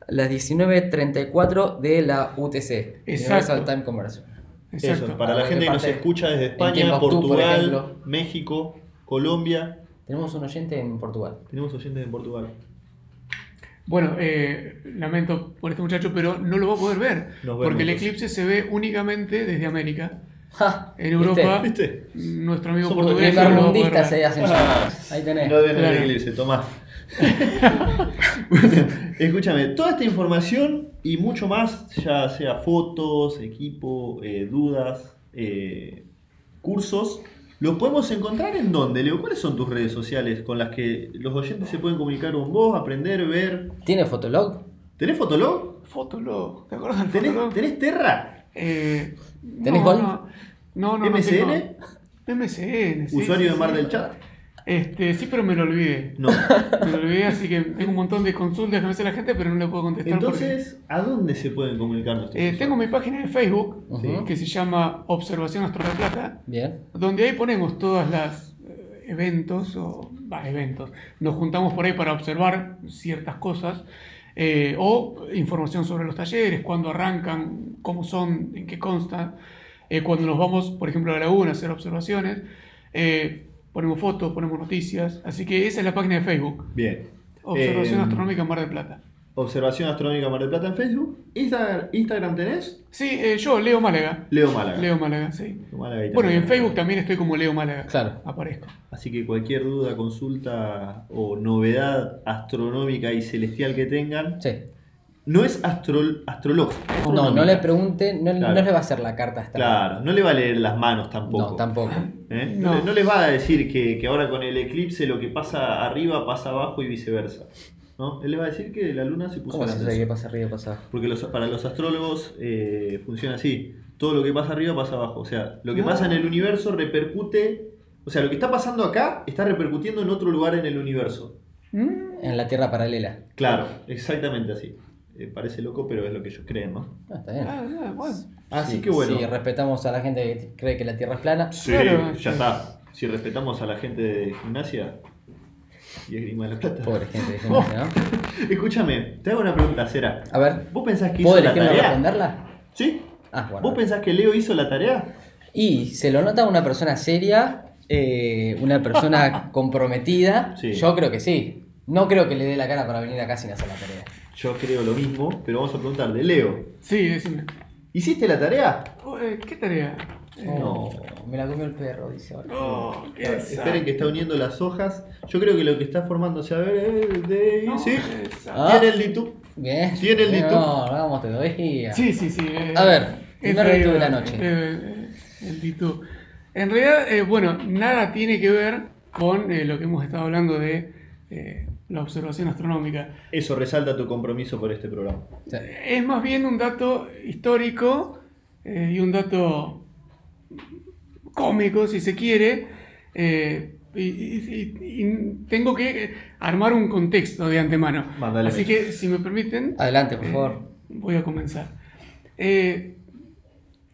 las 19.34 de la UTC. Exacto. Universal Time Conversion. Exacto. Eso, para la gente que nos escucha desde en España, Portugal. México, Colombia. Tenemos un oyente en Portugal. Tenemos oyentes en Portugal. Bueno, eh, lamento por este muchacho, pero no lo va a poder ver. Nos porque el eclipse se ve únicamente desde América. Ja, En. Europa, ¿Viste? nuestro amigo Somos portugués no lo va a poder Primermundistas se hacen Ah. Ahí tenés. No ven Claro. el eclipse, tomá. Bueno, escúchame, toda esta información y mucho más, ya sea fotos, equipo, eh, dudas, eh, cursos, lo podemos encontrar en dónde, Leo. ¿Cuáles son tus redes sociales con las que los oyentes se pueden comunicar con vos, aprender, ver? ¿Tiene Fotolog? ¿Tenés Fotolog? Fotolog, ¿te acuerdas del ¿Tenés, Fotolog? tenés Terra? Eh, ¿Tenés no, Golf? No, no, no. no ¿MSN? tengo. MSN, sí, ¿Usuario sí, de Mar sí. del Chat? Este, sí, pero me lo olvidé. No. Me lo olvidé, así que tengo un montón de consultas que me hace la gente, pero no le puedo contestar. Entonces, ¿a dónde se pueden comunicar nuestros eh, tengo mi página de Facebook, que se llama Observación Astro de Plata, Bien. donde ahí ponemos todas las eh, eventos, o va, eventos. Nos juntamos por ahí para observar ciertas cosas, eh, o información sobre los talleres, cuándo arrancan, cómo son, en qué constan, eh, cuando nos vamos, por ejemplo, a la laguna a hacer observaciones. eh, ponemos fotos, ponemos noticias, así que esa es la página de Facebook. Bien. Observación Eh, Astronómica Mar del Plata. Observación Astronómica Mar del Plata en Facebook. Insta- Instagram tenés? Sí, eh, yo, Leo Málaga. Leo Málaga. Leo Málaga, sí. Leo Málaga ahí Bueno, y en. Facebook también estoy como Leo Málaga. Claro. Aparezco. Así que cualquier duda, consulta o novedad astronómica y celestial que tengan, Sí. No es astro astrológica. es No, no le pregunten, no, Claro. no le va a hacer la carta astral. Claro, no le va a leer las manos tampoco. No, tampoco. ¿eh? No. No. le- no les va a decir que, que ahora con el eclipse lo que pasa arriba pasa abajo y viceversa. ¿no? Él le va a decir que la luna se puso ¿Cómo se sabe qué pasa arriba y pasa abajo? Porque los- para los astrólogos eh, funciona así. Todo lo que pasa arriba pasa abajo. O sea, lo que Ah. pasa en el universo repercute... O sea, lo que está pasando acá está repercutiendo en otro lugar en el universo. Mm, En la Tierra paralela. Claro, exactamente así. Eh, parece loco, pero es lo que ellos creen, ¿no? Ah, está bien. ah, ah, bueno. Así Sí, que bueno. Si respetamos a la gente que cree que la Tierra es plana. Sí, Claro, ya sí. está. Si respetamos a la gente de gimnasia y esgrima de la plata. Pobre gente de gimnasia, ¿no? Escúchame, te hago una pregunta, Cera. A ver, ¿Vos pensás que hizo ¿puedo la elegir no tarea? responderla? ¿Sí? Ah, bueno. ¿Vos pensás que Leo hizo la tarea? Y se lo nota una persona seria, eh, una persona comprometida. Sí. Yo creo que sí. No creo que le dé la cara para venir acá sin hacer la tarea. Yo creo lo mismo, pero vamos a preguntarle. Leo, Sí, decime. ¿hiciste la tarea? Oh, eh, ¿Qué tarea? Eh, No, me la comió el perro, dice ahora. Oh. Esperen que está uniendo las hojas. Yo creo que lo que está formándose, a ver, es de... No, sí. Ah. tiene el Litu. Bien. Tiene el dito. No, vamos todavía. Sí, sí, sí. eh, A ver, es primer reto de la noche. eh, eh, el Titú. En realidad, eh, bueno, nada tiene que ver con eh, lo que hemos estado hablando de eh, la observación astronómica. Eso resalta tu compromiso por este programa. Es más bien un dato histórico eh, y un dato cómico, si se quiere. eh, y, y- y- y tengo que armar un contexto de antemano. Mándale Así que, si me permiten, Adelante, por eh, favor. voy a comenzar. Eh,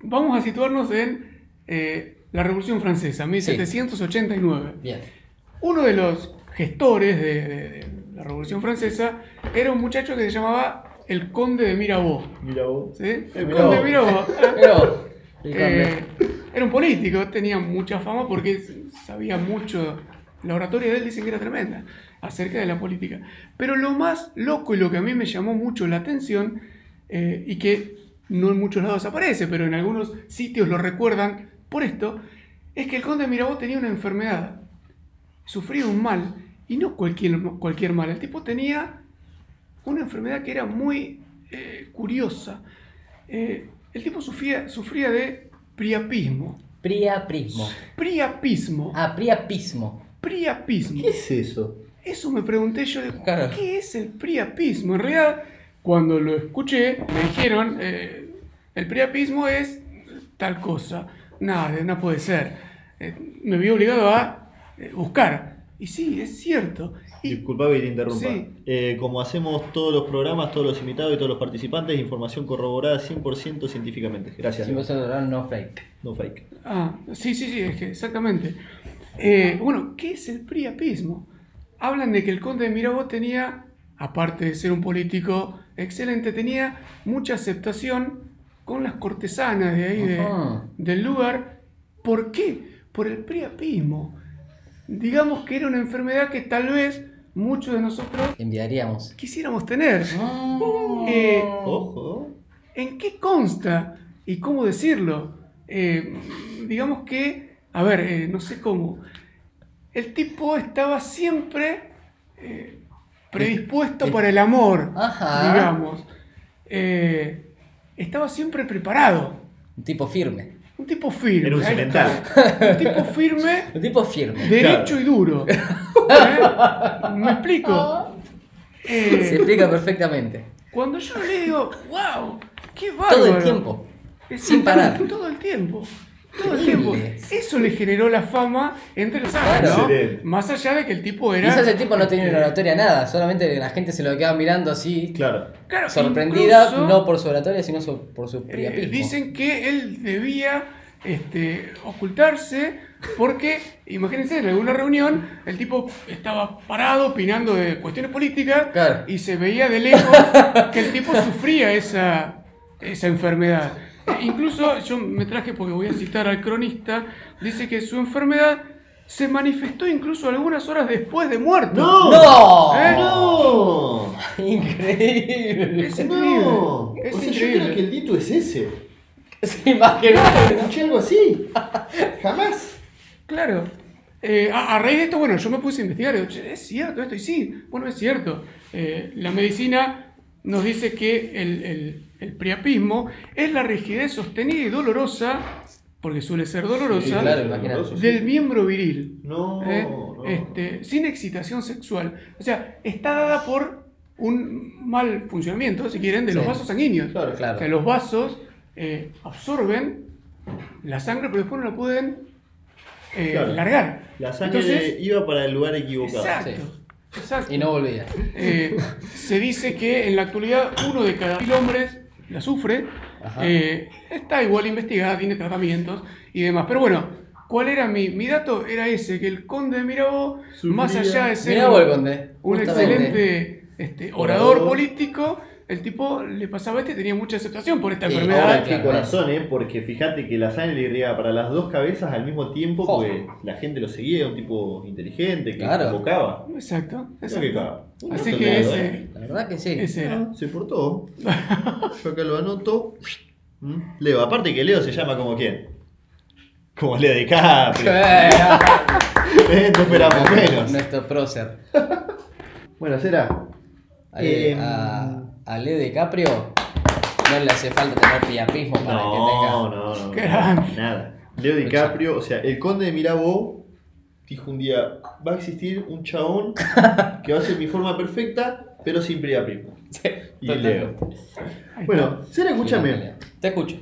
vamos a situarnos en eh, la Revolución Francesa, 1789. Bien. Uno de los gestores de, de- de la Revolución Francesa era un muchacho que se llamaba el Conde de Mirabeau. Mira vos. ¿sí? El Mirabeau. Conde de Mirabeau. Eh, era un político, tenía mucha fama porque sabía mucho. La oratoria de él dicen que era tremenda acerca de la política. Pero lo más loco y lo que a mí me llamó mucho la atención, eh, y que no en muchos lados aparece, pero en algunos sitios lo recuerdan por esto, es que el conde Mirabeau tenía una enfermedad, sufría un mal, y no cualquier, cualquier mal, el tipo tenía una enfermedad que era muy eh, curiosa. Eh, el tipo sufría, sufría de priapismo. Priapismo. Priapismo. Ah, priapismo. Priapismo. ¿Qué es eso? Eso me pregunté yo, de, Claro. ¿qué es el priapismo? En realidad, cuando lo escuché, me dijeron, eh, el priapismo es tal cosa. Nada, no puede ser. Eh, me vi obligado a buscar. Y sí, es cierto. Y, Disculpame que te interrumpa. Sí. Eh, como hacemos todos los programas, todos los invitados y todos los participantes, información corroborada 100% científicamente. Gracias. 100% no fake. No fake. ah, sí, sí, sí, es que exactamente. Eh, bueno, ¿qué es el priapismo? Hablan de que el conde de Mirabeau tenía, aparte de ser un político excelente, tenía mucha aceptación con las cortesanas de ahí de- del lugar. ¿Por qué? Por el priapismo. Digamos que era una enfermedad que tal vez muchos de nosotros Enviaríamos. quisiéramos tener. Eh, Ojo. ¿En qué consta? ¿Y cómo decirlo? Eh, digamos que, a ver, eh, no sé cómo. El tipo estaba siempre eh, predispuesto para el amor, Ajá. digamos. Eh, estaba siempre preparado. Un tipo firme. Un tipo firme. Era un cemental. Un tipo firme, Un tipo firme. derecho y duro. ¿Eh? ¿Me explico? Eh, Se explica perfectamente. Cuando yo le digo, wow, qué bárbaro. Todo el tiempo. Sin parar. Todo el tiempo. Todo el tiempo. Eso le generó la fama entre los años, Claro. ¿no? Más allá de que el tipo era. Quizás el tipo no tenía este, una oratoria nada, solamente la gente se lo quedaba mirando así, Claro. claro, sorprendida, incluso, no por su oratoria, sino su- por su eh, priapismo. dicen que él debía este, ocultarse porque, imagínense, en alguna reunión el tipo estaba parado opinando de cuestiones políticas Claro. y se veía de lejos que el tipo sufría esa, esa enfermedad. Incluso yo me traje, porque voy a citar al cronista, dice que su enfermedad se manifestó incluso algunas horas después de muerto. ¡No! ¡No! ¿Eh? ¡No! Increíble. Es increíble. No. Es o sea, increíble. yo creo que el dito es ese. Sí, más que nada. Escuché algo así. Jamás. Claro. Eh, a, a raíz de esto, bueno, yo me puse a investigar. y digo, "Che, es cierto esto, y sí, bueno, es cierto. Eh, la medicina nos dice que el, el- el priapismo es la rigidez sostenida y dolorosa, porque suele ser dolorosa, Sí, claro, imagínate. del miembro viril. No, ¿eh? no. Este, sin excitación sexual. O sea, está dada por un mal funcionamiento, si quieren, de los vasos sanguíneos. Claro, claro. O sea, los vasos eh, absorben la sangre, pero después no la pueden eh, Claro. largar. La sangre Entonces, iba para el lugar equivocado. exacto. Exacto. Y no volvía. Eh, se dice que en la actualidad uno de cada mil hombres la sufre. Eh, está igual investigada, tiene tratamientos y demás. Pero bueno, ¿cuál era mi, mi dato? Era ese, que el conde de Mirabeau, Sufría. más allá de ser un justamente. excelente este, orador, Orador. político, el tipo le pasaba este y tenía mucha aceptación por esta Sí, enfermedad. Ahora, Claro. qué corazón, ¿eh? Porque fíjate que la sangre le irriga para las dos cabezas al mismo tiempo, porque la gente lo seguía, un tipo inteligente que Claro. convocaba. Exacto, que exacto. Un Así que ese, ¿eh? La verdad que sí. ese era. Ah, se portó. Yo acá lo anoto. ¿Mm? Leo, aparte que Leo se llama como quién. Como Leo DiCaprio. Eh, ¿Eh? No esperamos menos. Nuestro prócer. Bueno, será. Em. a, a Leo DiCaprio no le hace falta tener priapismo para No, que tenga. no, no. Grande. Nada. Leo DiCaprio, o sea, el conde de Mirabeau dijo un día: va a existir un chabón que va a ser mi forma perfecta, pero sin priapismo. Y Total. Leo. Bueno, Sera, escúchame. Te escucho.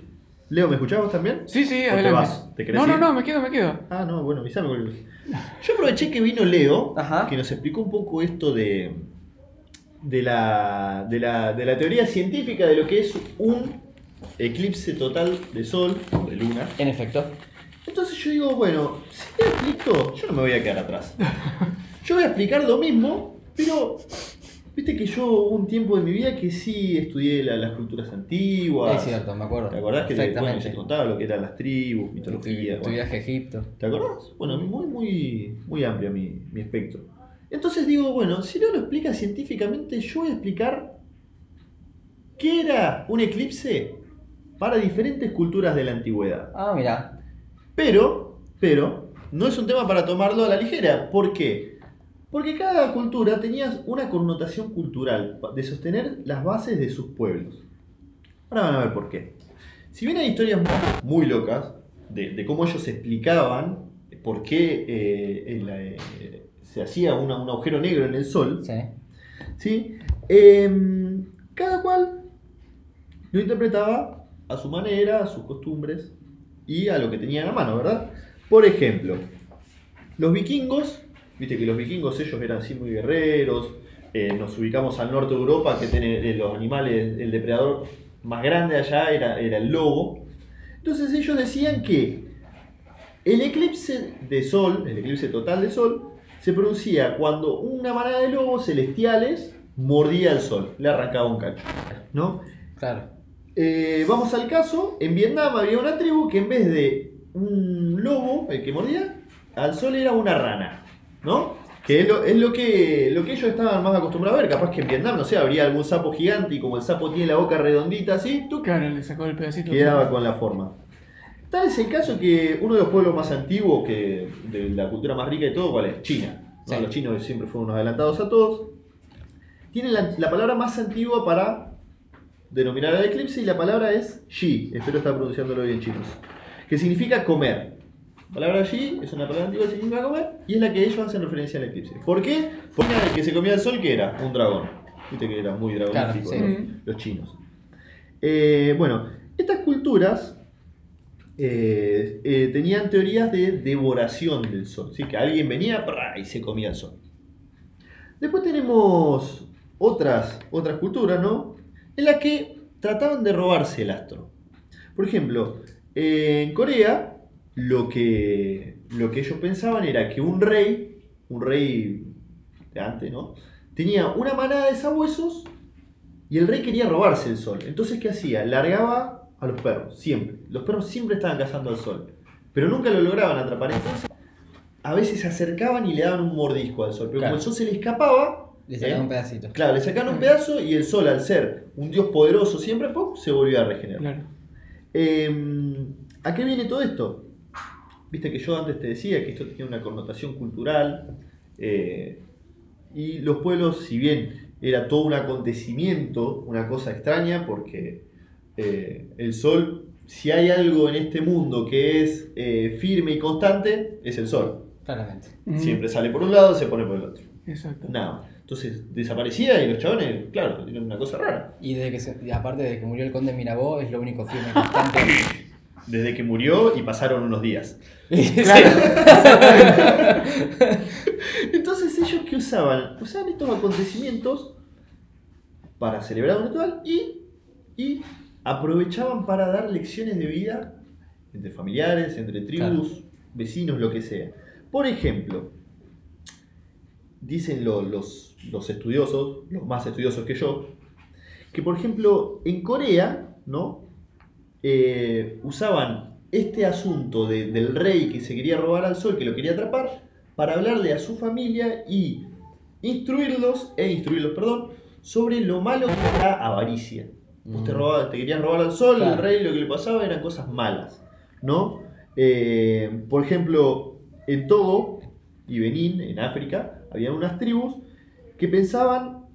Leo, ¿me escuchás vos también? Sí, sí, ¿O te adelante. vas? ¿Te no, no, no, me quedo, me quedo. Ah, no, bueno, avísame. Yo aproveché que vino Leo, Ajá. que nos explicó un poco esto de, de, la, de, la, de la teoría científica de lo que es un eclipse total de sol o de luna. En efecto. Entonces yo digo, bueno, si te explico, yo no me voy a quedar atrás. Yo voy a explicar lo mismo, pero viste que yo hubo un tiempo de mi vida que sí estudié la- las culturas antiguas. Es cierto, me acuerdo. ¿Te acordás que te, bueno, te contaba lo que eran las tribus, tu, mitología? tu bueno. viaje a Egipto. ¿Te acordás? Bueno, muy, muy, muy amplio mi, mi espectro. Entonces digo, bueno, si Leo lo explica científicamente, yo voy a explicar qué era un eclipse para diferentes culturas de la antigüedad. Ah, mira. Pero pero no es un tema para tomarlo a la ligera. ¿Por qué? Porque cada cultura tenía una connotación cultural de sostener las bases de sus pueblos. Ahora van a ver por qué. Si bien hay historias muy, muy locas de, de cómo ellos explicaban por qué eh, el, eh, se hacía una- un agujero negro en el sol, Sí. ¿sí? Em, cada cual lo interpretaba a su manera, a sus costumbres y a lo que tenían a mano, ¿verdad? Por ejemplo, los vikingos, viste que los vikingos ellos eran así muy guerreros, eh, nos ubicamos al norte de Europa que tiene eh, los animales, el depredador más grande allá era, era el lobo. Entonces ellos decían que el eclipse de sol, el eclipse total de sol, se producía cuando una manada de lobos celestiales mordía el sol, le arrancaba un cacho. ¿no? Claro. Eh, vamos al caso, en Vietnam había una tribu que en vez de un lobo, el que mordía, al sol era una rana, ¿no? Que es lo, es lo que, lo que ellos estaban más acostumbrados a ver. Capaz que en Vietnam, no sé, habría algún sapo gigante y como el sapo tiene la boca redondita así, tú Claro, le sacó el pedacito. quedaba con la forma. Tal es el caso que uno de los pueblos más antiguos, que de la cultura más rica de todo, ¿cuál es? China. ¿no? Sí. Los chinos siempre fueron unos adelantados a todos. Tienen la, la palabra más antigua para denominar el eclipse y la palabra es Shi. Espero estar pronunciándolo bien, chicos. Que significa comer. La palabra Shi es una palabra antigua que significa comer y es la que ellos hacen referencia al eclipse. ¿Por qué? Porque el que se comía el sol, que era? Un dragón. Viste que era muy dragonístico Claro, los chinos. Eh, bueno, estas culturas eh, eh, tenían teorías de devoración del sol. ¿sí? Que alguien venía y se comía el sol. Después tenemos otras, otras culturas, ¿no? En las que trataban de robarse el astro. Por ejemplo, en Corea, lo que, lo que ellos pensaban era que un rey, un rey de antes, ¿no? Tenía una manada de sabuesos y el rey quería robarse el sol. Entonces, ¿qué hacía? Largaba a los perros, siempre. Los perros siempre estaban cazando al sol. Pero nunca lo lograban atrapar. Entonces, a veces se acercaban y le daban un mordisco al sol. Pero Claro. como el sol se le escapaba, Le sacan ¿eh? un pedacito. Claro, le sacaron un pedazo y el sol, al ser un dios poderoso siempre, ¡pum! se volvió a regenerar. Claro. Eh, ¿A qué viene todo esto? Viste que yo antes te decía que esto tiene una connotación cultural eh, y los pueblos, si bien era todo un acontecimiento, una cosa extraña, porque eh, el sol, si hay algo en este mundo que es eh, firme y constante, es el sol. Claramente. Siempre sale por un lado, se pone por el otro. Exacto. Nada. Entonces desaparecía y los chabones, claro, era una cosa rara. Y desde que se- y aparte de que murió el conde Mirabó, es lo único firme y constante. Desde que murió y pasaron unos días. Entonces ellos qué usaban? Usaban estos acontecimientos para celebrar un ritual y, y aprovechaban para dar lecciones de vida entre familiares, entre tribus, vecinos, lo que sea. Por ejemplo, dicen lo- los, los estudiosos, los más estudiosos que yo, que por ejemplo en Corea, ¿no? Eh, usaban este asunto de- del rey que se quería robar al sol, que lo quería atrapar, para hablarle a su familia y instruirlos, e instruirlos, perdón, sobre lo malo que era la avaricia. Vos te, Mm. robabas- te querían robar al sol, Claro. el rey lo que le pasaba eran cosas malas, ¿no? Eh, por ejemplo, en Togo y Benín, en África, había unas tribus que pensaban,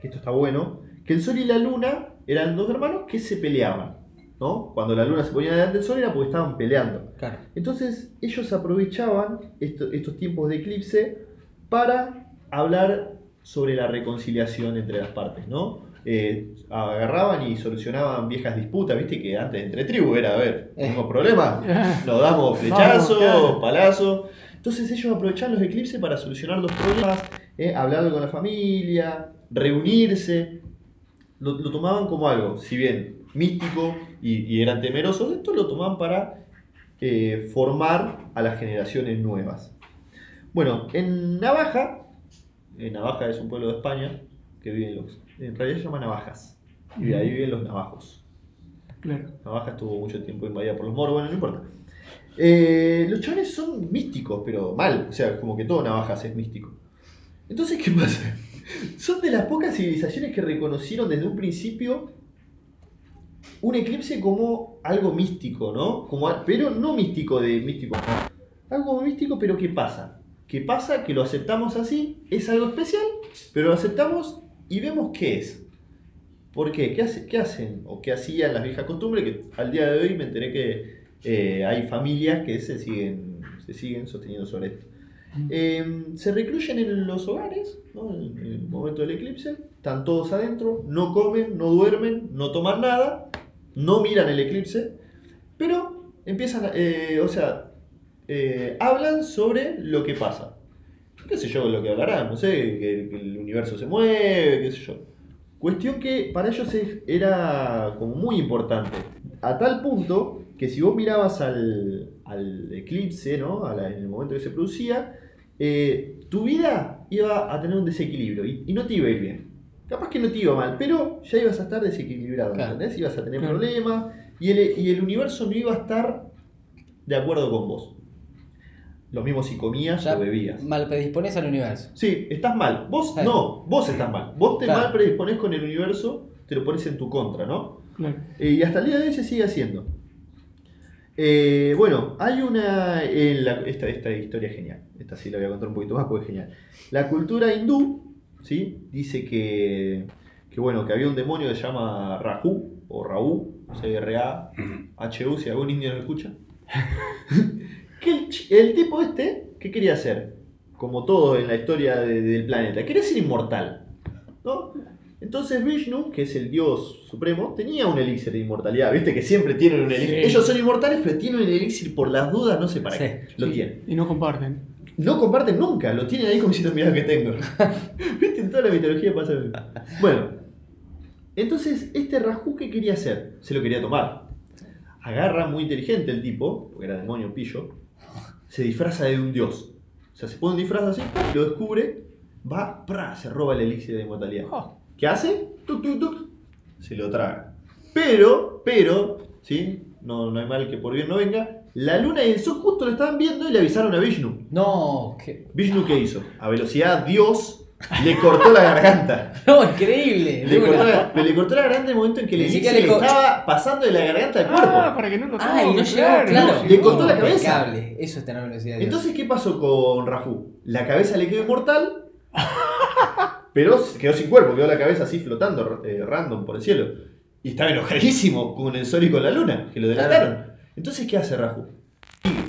que esto está bueno, que el sol y la luna eran dos hermanos que se peleaban, ¿no? Cuando la luna se ponía delante del sol era porque estaban peleando. Claro. Entonces ellos aprovechaban esto- estos tiempos de eclipse para hablar sobre la reconciliación entre las partes, ¿no? Eh, agarraban y solucionaban viejas disputas, viste que antes entre tribus era, a ver, Eh. tenemos problemas, nos damos flechazos, claro. palazos. Entonces ellos aprovechaban los eclipses para solucionar los problemas, eh, hablar con la familia, reunirse. Lo, lo tomaban como algo, si bien místico y, y eran temerosos esto, lo tomaban para eh, formar a las generaciones nuevas. Bueno, en Navaja, en Navaja es un pueblo de España que viven los, en realidad se llama Navajas, y de ahí viven los navajos. Claro. Navaja estuvo mucho tiempo invadida por los moros, bueno, no importa. Eh, los chavales son místicos, pero mal, o sea, como que todo Navajas es místico. Entonces, ¿qué pasa? Son de las pocas civilizaciones que reconocieron desde un principio un eclipse como algo místico, ¿no? Como, pero no místico de místico Algo como místico, pero ¿qué pasa? ¿Qué pasa? Que lo aceptamos así, es algo especial, pero lo aceptamos y vemos qué es. ¿Por qué? ¿Qué, hace- qué hacen o qué hacían las viejas costumbres? Que al día de hoy me enteré que eh, hay familias que se siguen, se siguen sosteniendo sobre esto. Eh, se recluyen en los hogares, ¿no? en el momento del eclipse, están todos adentro, no comen, no duermen, no toman nada, no miran el eclipse, pero empiezan, a- eh, o sea, eh, hablan sobre lo que pasa. ¿Qué sé yo lo que hablarán? No sé, que, que el universo se mueve, qué sé yo. Cuestión que para ellos era como muy importante. A tal punto que si vos mirabas al, al eclipse, ¿no? A la- en el momento que se producía, eh, tu vida iba a tener un desequilibrio y, y no te iba a ir bien. Capaz que no te iba mal, pero ya ibas a estar desequilibrado, Claro. ¿entendés? Ibas a tener Claro. problemas y el, y el universo no iba a estar de acuerdo con vos. Lo mismo si comías Ya o bebías. mal predispones al universo. Sí, estás mal. Vos no, vos estás mal. Vos te Claro. mal predisponés con el universo, te lo pones en tu contra, ¿no? Claro. Eh, y hasta el día de hoy se sigue haciendo. Eh, bueno, hay una. en la- esta, esta historia es genial. Esta sí la voy a contar un poquito más porque es genial. La cultura hindú, ¿sí? Dice que. Que bueno, que había un demonio que se llama Rahu o Rahu, o sea, R-A-H-U, si algún indio lo escucha. que el, tipo este, ¿qué quería hacer? Como todo en la historia de- del planeta, quería ser inmortal. ¿no? Entonces Vishnu, que es el dios supremo, tenía un elixir de inmortalidad. Viste que siempre tienen un elixir. Sí. Ellos son inmortales, pero tienen un elixir por las dudas, no sé para Sí, qué. Lo Sí, tienen. Y no comparten. No comparten nunca, lo tienen ahí como si mirá que tengo. Viste, en toda la mitología pasa lo mismo. Bueno, entonces este Rahu, ¿qué quería hacer? Se lo quería tomar. Agarra, muy inteligente el tipo, porque era demonio pillo, se disfraza de un dios. O sea, se pone un disfraz así, lo descubre, va, ¡pra! se roba el elixir de inmortalidad. Oh, ¿Qué hace? Tuk, tuk, tuk. Se lo traga. Pero, pero, ¿sí? No, no hay mal que por bien no venga. La luna y el sol justo lo estaban viendo y le avisaron a Vishnu. No, que... Vishnu, ¿qué hizo? A velocidad Dios le cortó la garganta. No, increíble. Le cortó la, pero le cortó la garganta en el momento en que Ni elixir siquiera le le co- estaba pasando de la garganta al cuerpo. Ah, para que no lo Ah, y no llegó, claro. Le cortó la cabeza. Impecable. Eso es tener velocidad. Entonces, ¿qué pasó con Rahu? La cabeza le quedó inmortal, pero quedó sin cuerpo, quedó la cabeza así flotando, eh, random por el cielo. Y estaba enojadísimo con el sol y con la luna, que lo delataron. Entonces, ¿qué hace? Sigue.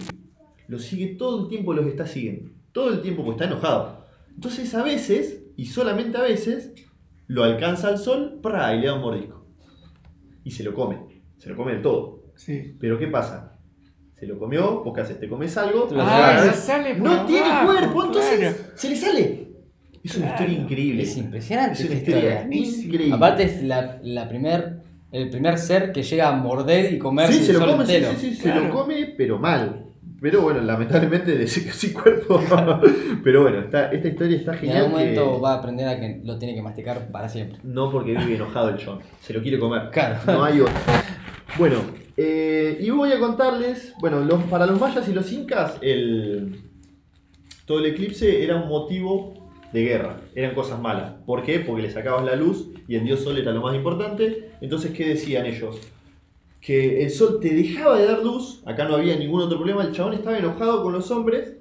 Lo sigue todo el tiempo, los está siguiendo. Todo el tiempo, porque está enojado. Entonces, a veces, y solamente a veces, lo alcanza al sol ¡pra! y le da un mordisco. Y se lo come. Se lo come del todo. Sí. Pero ¿qué pasa? Se lo comió, vos qué haces, te comes algo, Ah, le sale por no tiene cuerpo, entonces claro. se le sale. Es una Claro. historia increíble. Es impresionante Es una historia historia. increíble. Aparte es la, la primer, el primer ser que llega a morder y comerse sí, se el lo sol come, entero. sí, sí, se Claro. lo come, pero mal. Pero bueno, lamentablemente le sin cuerpo. pero bueno, está, esta historia está Y en genial. algún momento que- va a aprender a que lo tiene que masticar para siempre. No porque vive enojado el John. Se lo quiere comer. Claro. No hay otro. Bueno, eh, y voy a contarles. Bueno, los- para los mayas y los incas, el, todo el eclipse era un motivo de guerra. Eran cosas malas. ¿Por qué? Porque le sacabas la luz y el dios sol era lo más importante. Entonces, ¿qué decían ellos? Que el sol te dejaba de dar luz. Acá no había ningún otro problema. El chabón estaba enojado con los hombres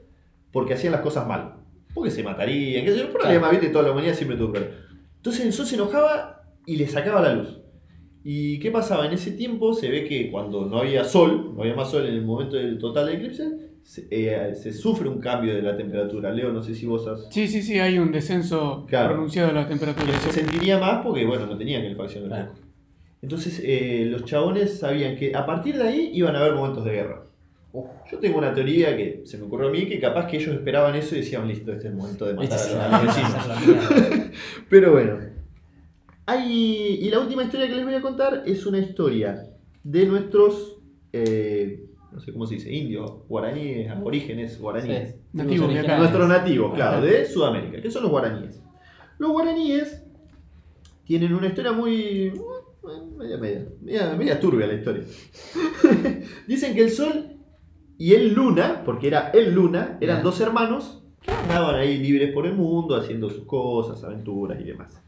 porque hacían las cosas mal. Porque se matarían. ¿Qué sé yo? Un problema. ¿viste? Toda la humanidad siempre tuvo problemas. Entonces el sol se enojaba y le sacaba la luz. ¿Y qué pasaba? En ese tiempo se ve que cuando no había sol, no había más sol en el momento del total de eclipse, se, eh, se sufre un cambio de la temperatura. Leo, no sé si vos has... Sí, sí, sí, hay un descenso Claro. pronunciado de la temperatura. que se sentiría más porque, bueno, no tenían calefacción. Claro. Entonces eh, los chabones sabían que a partir de ahí iban a haber momentos de guerra. Uf. Yo tengo una teoría que se me ocurrió a mí, que capaz que ellos esperaban eso y decían, listo, este es el momento de matar Este a los vecinos. Pero bueno. Hay, y la última historia que les voy a contar es una historia de nuestros, eh, no sé cómo se dice, indios, guaraníes, aborígenes, guaraníes. Sí. Nativos. Nuestros nativos, claro, de Sudamérica, que son los guaraníes. Los guaraníes tienen una historia muy... mm, media, media, media, media turbia la historia. Dicen que el sol y el luna, porque era el luna, eran dos hermanos que andaban ahí libres por el mundo, haciendo sus cosas, aventuras y demás.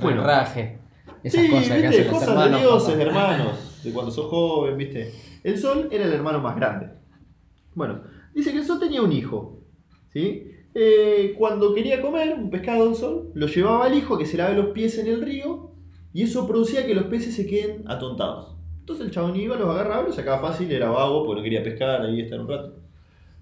Bueno. Raje. Esas Sí, cosas que viste, los cosas hermanos. de dioses, papá. hermanos, de cuando sos joven, viste. El sol era el hermano más grande. Bueno, Dice que el sol tenía un hijo. ¿sí? Eh, cuando quería comer un pescado del sol, lo llevaba al hijo que se lave los pies en el río y eso producía que los peces se queden atontados. Entonces el chabón iba, los agarraba, los sacaba fácil, era vago porque no quería pescar, ahí estar un rato.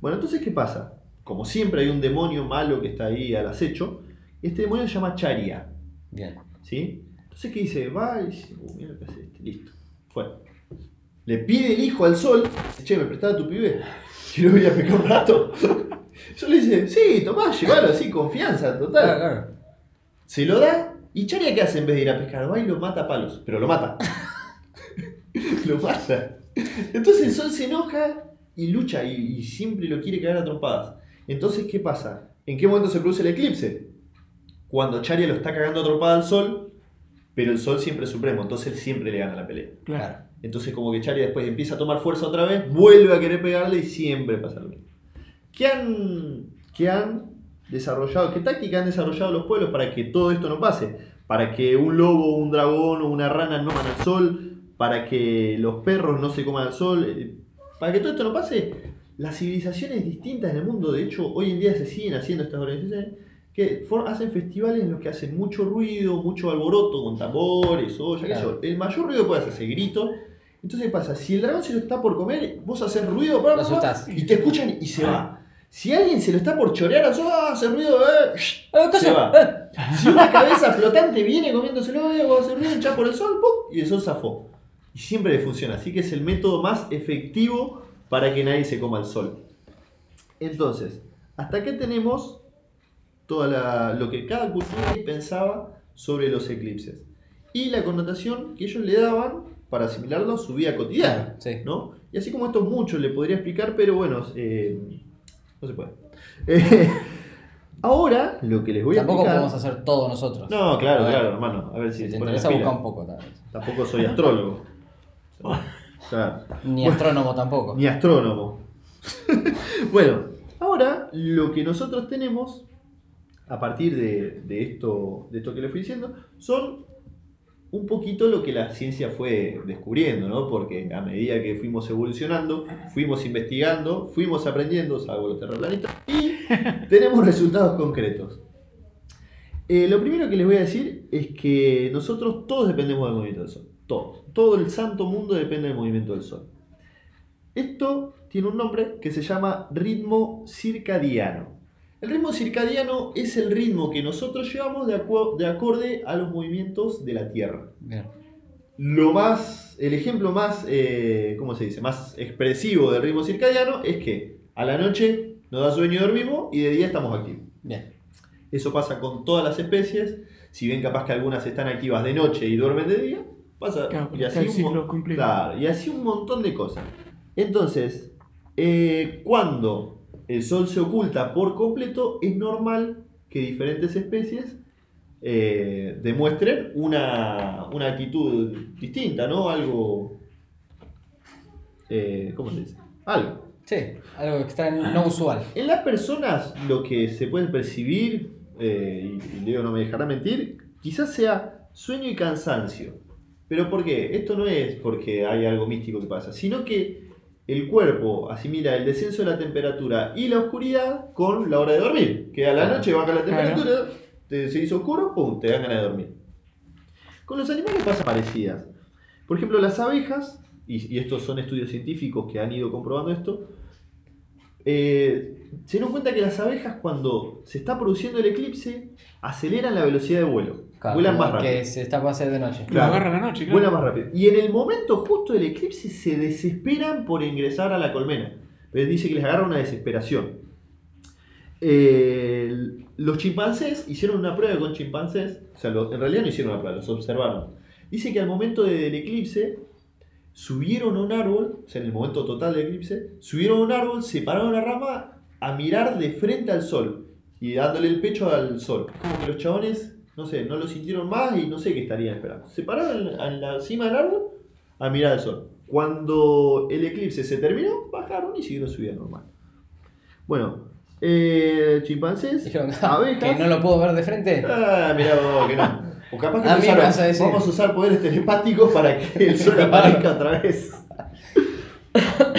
Bueno, entonces, ¿qué pasa? Como siempre hay un demonio malo que está ahí al acecho, este demonio se llama Charia. Bien. ¿Sí? Entonces, ¿qué dice? Va y dice, "Uh, mira lo que hace este, listo. Fue. Le pide el hijo al sol, che, ¿me prestaba tu pibe? Quiero ir a pescar un rato. Yo le dice, sí, tomá, llévalo así, confianza, total. Claro, claro. Se lo da, y Charia, ¿qué hace en vez de ir a pescar? Va y lo mata a palos, pero lo mata. lo mata. Entonces el sol se enoja y lucha y, y siempre lo quiere caer a trompadas. Entonces, ¿qué pasa? ¿En qué momento se produce el eclipse? Cuando Charia lo está cagando a trompada al sol, pero el sol siempre es supremo, entonces él siempre le gana la pelea. Claro. Entonces como que Charia después empieza a tomar fuerza otra vez, vuelve a querer pegarle y siempre pasa lo mismo. ¿Qué han, qué han desarrollado, qué táctica han desarrollado los pueblos para que todo esto no pase? Para que un lobo, un dragón o una rana no coman al sol, para que los perros no se coman al sol, eh, para que todo esto no pase, las civilizaciones distintas en el mundo, de hecho hoy en día se siguen haciendo estas organizaciones, que hacen festivales en los que hacen mucho ruido, mucho alboroto con tambores, olla, qué sé Claro. El mayor ruido que puede hacer grito. Entonces, ¿qué pasa? Si el dragón se lo está por comer, vos haces ruido bla, bla, bla, y te escuchan y se va. Si alguien se lo está por chorear al sol, ¡ah! hace ruido, eh, se va. eh. Si una cabeza flotante viene comiéndoselo, eh, vos haces ruido, echás por el sol, ¡pum! y el sol zafó. Y siempre le funciona. Así que es el método más efectivo para que nadie se coma el sol. Entonces, hasta acá tenemos toda la- lo que cada cultura pensaba sobre los eclipses. Y la connotación que ellos le daban para asimilarlo a su vida cotidiana. Sí. ¿no? Y así como esto mucho le podría explicar, pero bueno, eh, no se puede. Eh, ahora, lo que les voy a Tampoco explicar... podemos hacer todo nosotros. No, claro, A ver, claro, hermano. A ver si Si se te interesa, busca pilas. un poco también. Tampoco soy astrólogo. Claro. Ni astrónomo tampoco. Ni astrónomo. bueno, ahora lo que nosotros tenemos, a partir de, de esto, de esto que les fui diciendo, son un poquito lo que la ciencia fue descubriendo, ¿no? Porque a medida que fuimos evolucionando, fuimos investigando, fuimos aprendiendo, salvo los terraplanistas, y tenemos resultados concretos. Eh, lo primero que les voy a decir es que nosotros todos dependemos del movimiento del Sol. Todos. Todo el santo mundo depende del movimiento del Sol. Esto tiene un nombre que se llama ritmo circadiano. El ritmo circadiano es el ritmo que nosotros llevamos de, acu- de acorde a los movimientos de la Tierra. Bien. Lo más, el ejemplo más, eh, ¿cómo se dice? Más expresivo del ritmo circadiano es que a la noche nos da sueño y dormimos y de día estamos activos. Bien. Eso pasa con todas las especies. Si bien capaz que algunas están activas de noche y duermen de día, pasa Claro, así, un, claro, y así un montón de cosas. Entonces, eh, cuando el sol se oculta por completo, es normal que diferentes especies eh, demuestren una, una actitud distinta, ¿no? Algo... eh, ¿Cómo se dice? Algo. Sí, algo extraño, no usual. En las personas lo que se puede percibir, eh, y, y Leo no me dejará mentir, quizás sea sueño y cansancio. ¿Pero por qué? Esto no es porque hay algo místico que pasa, sino que el cuerpo asimila el descenso de la temperatura y la oscuridad con la hora de dormir. Que a la Claro. noche baja la Claro. temperatura, te, se hizo oscuro, pum, te dan ganas de dormir. Con los animales pasa parecidas. Por ejemplo, las abejas, y, y estos son estudios científicos que han ido comprobando esto, eh, se dieron cuenta que las abejas cuando se está produciendo el eclipse aceleran la velocidad de vuelo. Claro, vuelan más rápido. Que se está por hacer de noche. Lo Claro. agarra la noche, claro. Vuelan más rápido. Y en el momento justo del eclipse se desesperan por ingresar a la colmena. Pero dice que les agarra una desesperación. Eh, los chimpancés hicieron una prueba con chimpancés. O sea, lo- en realidad no hicieron una prueba, los observaron. Dice que al momento del eclipse subieron a un árbol, o sea, en el momento total del eclipse, subieron a un árbol, separaron la rama a mirar de frente al sol y dándole el pecho al sol. Como que los chabones, no sé, no lo sintieron más y no sé qué estarían esperando. Se pararon en, en la cima del árbol a mirar al sol. Cuando el eclipse se terminó, bajaron y siguieron su vida normal. Bueno, eh, chimpancés, Dijeron, abejas. que no lo puedo ver de frente. Ah, mirá vos, que no. O capaz que A mí me usaron- vas a decir. vamos a usar poderes telepáticos para que el sol aparezca otra vez.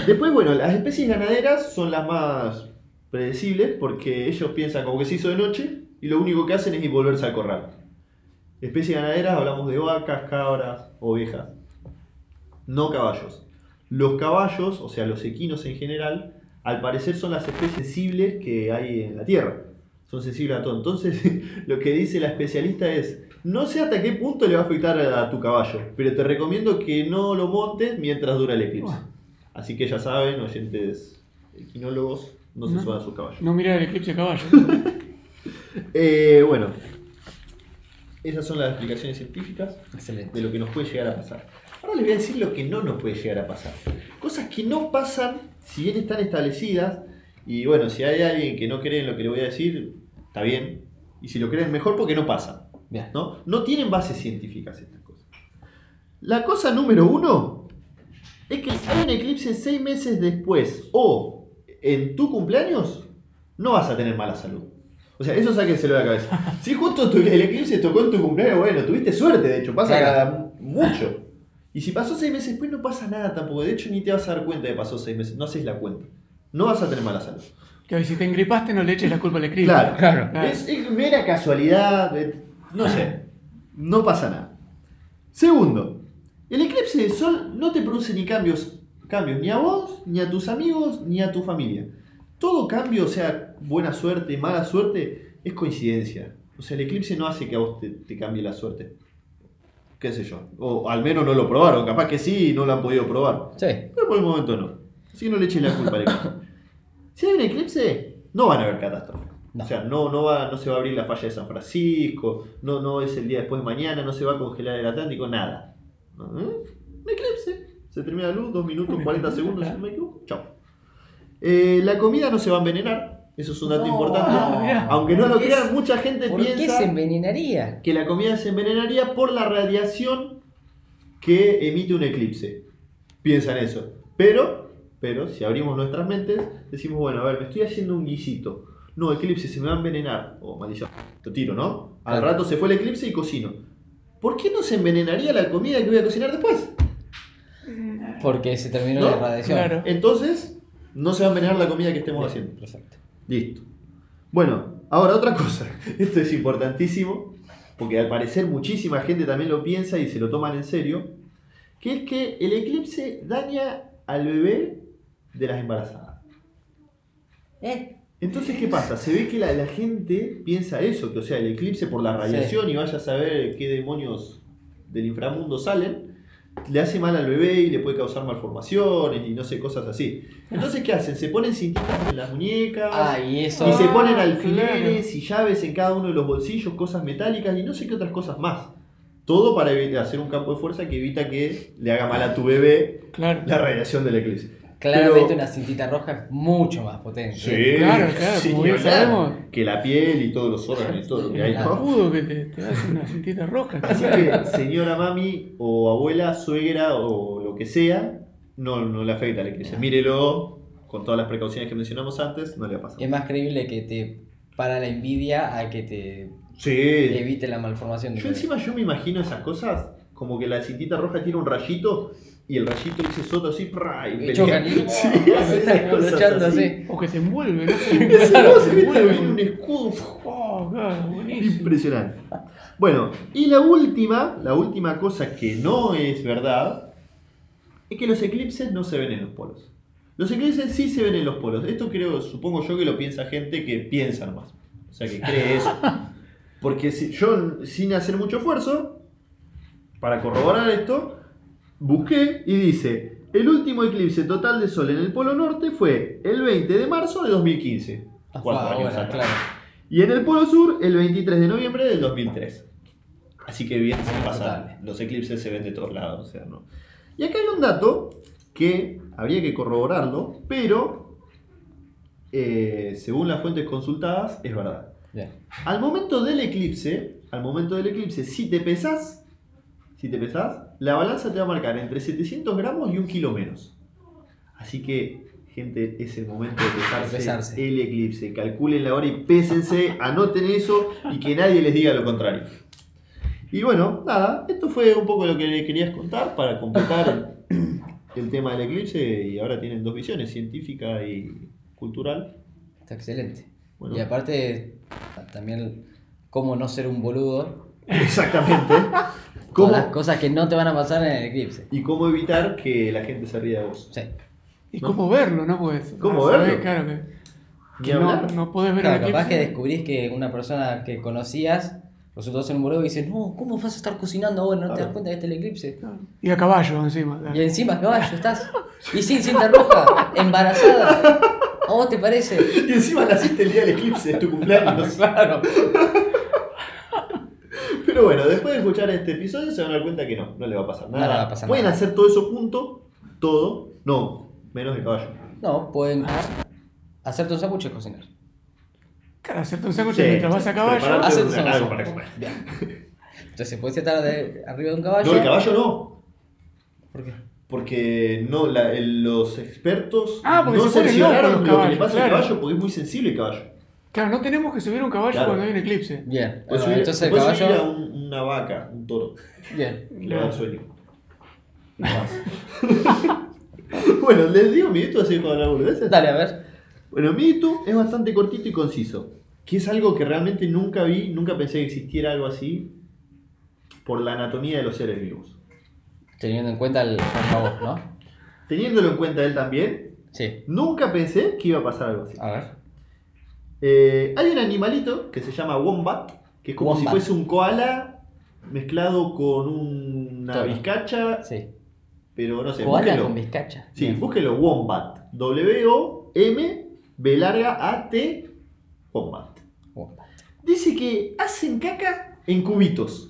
Después, bueno, las especies ganaderas son las más predecibles porque ellos piensan como que se hizo de noche y lo único que hacen es volverse al corral. Especies ganaderas hablamos de vacas, cabras, ovejas, no caballos. Los caballos, o sea, los equinos en general, al parecer son las especies sensibles que hay en la Tierra. Son sensibles a todo. Entonces, lo que dice la especialista es, no sé hasta qué punto le va a afectar a tu caballo, pero te recomiendo que no lo montes mientras dura el eclipse. Así que ya saben, oyentes equinólogos, no se No. suban a su caballo. No mirar el eclipse a caballo. Eh, bueno, esas son las explicaciones científicas Excelente. de lo que nos puede llegar a pasar. Ahora les voy a decir lo que no nos puede llegar a pasar. Cosas que no pasan, si bien están establecidas, y bueno, si hay alguien que no cree en lo que le voy a decir, está bien. Y si lo creen, mejor porque no pasan. Bien. ¿no? No tienen bases científicas estas cosas. La cosa número uno es que si hay un eclipse seis meses después o en tu cumpleaños, no vas a tener mala salud. O sea, eso sáquenselo de la cabeza. Si justo tu- el eclipse tocó en tu cumpleaños, bueno, tuviste suerte, de hecho, pasa Claro. cada mucho. Y si pasó seis meses después, no pasa nada tampoco. De hecho, ni te vas a dar cuenta de que pasó seis meses. No haces la cuenta. No vas a tener mala salud. Que si te engripaste no le eches la culpa al eclipse. Claro. Claro. Es, es mera casualidad, eh, no sé, no pasa nada. Segundo, el eclipse de sol no te produce ni cambios, cambios ni a vos, ni a tus amigos, ni a tu familia. Todo cambio, o sea, buena suerte, mala suerte, es coincidencia. O sea, el eclipse no hace que a vos te, te cambie la suerte. Qué sé yo. O al menos no lo probaron, capaz que sí y no lo han podido probar. Sí. Pero por el momento no. Así que no le echen la culpa al eclipse. Si hay un eclipse, no van a haber catástrofe. No. O sea, no, no, va, no se va a abrir la falla de San Francisco, no, no es el día después de mañana, no se va a congelar el Atlántico, nada. ¿Eh? Un eclipse. Se termina la luz, 2 minutos, 40 segundos, si no me equivoco. Chao. Eh, la comida no se va a envenenar. Eso es un dato No. importante. Aunque no lo ¿Por qué crean, mucha gente ¿Por qué piensa se envenenaría? que la comida se envenenaría por la radiación que emite un eclipse. Piensan eso. Pero, pero, si abrimos nuestras mentes, decimos, bueno, a ver, me estoy haciendo un guisito. No, eclipse, se me va a envenenar. O maldición, lo tiro, ¿no? Al Claro. rato se fue el eclipse y cocino. ¿Por qué no se envenenaría la comida que voy a cocinar después? Porque se terminó ¿No? la radiación. Claro. Entonces, no se va a envenenar la comida que estemos haciendo. Perfecto. Listo. Bueno, ahora otra cosa. Esto es importantísimo, porque al parecer muchísima gente también lo piensa y se lo toman en serio, que es que el eclipse daña al bebé de las embarazadas. ¿Eh? Entonces, ¿qué pasa? Se ve que la, la gente piensa eso, que o sea, el eclipse por la radiación y vaya a saber qué demonios del inframundo salen, le hace mal al bebé y le puede causar malformaciones y no sé, cosas así. Entonces, ¿qué hacen? Se ponen cintitas en las muñecas. Ah, y eso. Y se ponen Ah, alfileres y llaves en cada uno de los bolsillos, cosas metálicas y no sé qué otras cosas más. Todo para hacer un campo de fuerza que evita que le haga mal a tu bebé Claro. la radiación del eclipse. Claramente Pero- una cintita roja es mucho más potente. Claro, claro, sí, como bien sabemos. Que la piel y todos los órganos y todo lo que hay, ¿no? pudo que te, te hace una cintita roja. Así que, señora mami o abuela, suegra o lo que sea, no, no le afecta al eclipse. Mírelo con todas las precauciones que mencionamos antes, no le va a pasar. Es más creíble que te para la envidia a que te Sí. evite la malformación de Yo encima yo me imagino esas cosas como que la cintita roja tiene un rayito y el rayito dice soto así ¡pra! y pelea. chocan y Sí, están cosas luchando así. así. O que te envuelve, no sé. se envuelve. en un escudo. Oh, buenísimo. Impresionante. Bueno, y la última, la última cosa que no es verdad, es que los eclipses no se ven en los polos. Los eclipses sí se ven en los polos. Esto creo, supongo yo que lo piensa gente que piensa nomás. O sea, que cree eso. Porque si, yo, sin hacer mucho esfuerzo, para corroborar esto, busqué y dice, el último eclipse total de sol en el polo norte fue el 20 de marzo de 2015. Cuatro Ahora, años atrás. claro. Y en el Polo Sur, el 23 de noviembre del 2003. Así que bien, se pasa. Los eclipses se ven de todos lados. O sea, ¿no? Y acá hay un dato que habría que corroborarlo, pero eh, según las fuentes consultadas, es verdad. Bien. Al momento del eclipse, al momento del eclipse, si te pesás, si te pesás, la balanza te va a marcar entre 700 gramos y un kilo menos. Así que, gente, es el momento de pesarse, pesarse. el eclipse. Calculen la hora y pésense, anoten eso y que nadie les diga lo contrario. Y bueno, nada, esto fue un poco lo que le querías contar para completar el, el tema del eclipse y ahora tienen dos visiones, científica y cultural. Está excelente. Bueno. Y aparte, también, cómo no ser un boludo. Exactamente. ¿Cómo, las cosas que no te van a pasar en el eclipse. y cómo evitar que la gente se ría de vos. Sí. Y ¿No? cómo verlo, ¿no? Pues, ¿Cómo sabés, verlo? Claro que, no, no podés ver Claro, el capaz que eclipse. descubrís que una persona que conocías resultó ser un boludo y dices, no, ¿cómo vas a estar cocinando ahora? ¿No te das cuenta que está el eclipse? Claro. Y a caballo encima. claro. Y encima, caballo, estás. Y sin cinta roja, embarazada. ¿A vos te parece? Y encima naciste el día del eclipse, es tu cumpleaños. Claro. Pero bueno, después de escuchar este episodio se van a dar cuenta que no, no le va a pasar nada. No le va a pasar Pueden nada. hacer todo eso junto, todo, no, menos el caballo. No, pueden hacerte un sándwich y cocinar. Claro, hacerte un sándwich Sí, mientras vas a caballo. prepararte Hacete un- un algo sándwich. para comer. Bien. Entonces, puedes estar de, arriba de un caballo. No, el caballo no, ¿Por qué? porque no, la- el- los expertos Ah, porque no se ponen locos los lo que le caballos, pasa al claro. caballo porque es muy sensible el caballo. Claro, no tenemos que subir un caballo Claro. cuando hay un eclipse. Bien. Puedes subir, entonces el puedes subir a caballo. un- una vaca, un toro, Bien. le va dar sueño. Nada más. bueno, les digo mi hito así para hablar boludeces. Dale, a ver. Bueno, mi es bastante cortito y conciso. Que es algo que realmente nunca vi, nunca pensé que existiera algo así por la anatomía de los seres vivos. Teniendo en cuenta el favor, ¿no? Teniéndolo en cuenta él también, Sí. nunca pensé que iba a pasar algo así. A ver. Eh, hay un animalito que se llama wombat, que es como Wombat. si fuese un koala mezclado con una Toro. vizcacha, Sí. pero no sé, Koala búsquelo. con bizcacha. Sí, Bien. búsquelo, wombat. W-O-M B larga A-T wombat. Wombat. Dice que hacen caca en cubitos.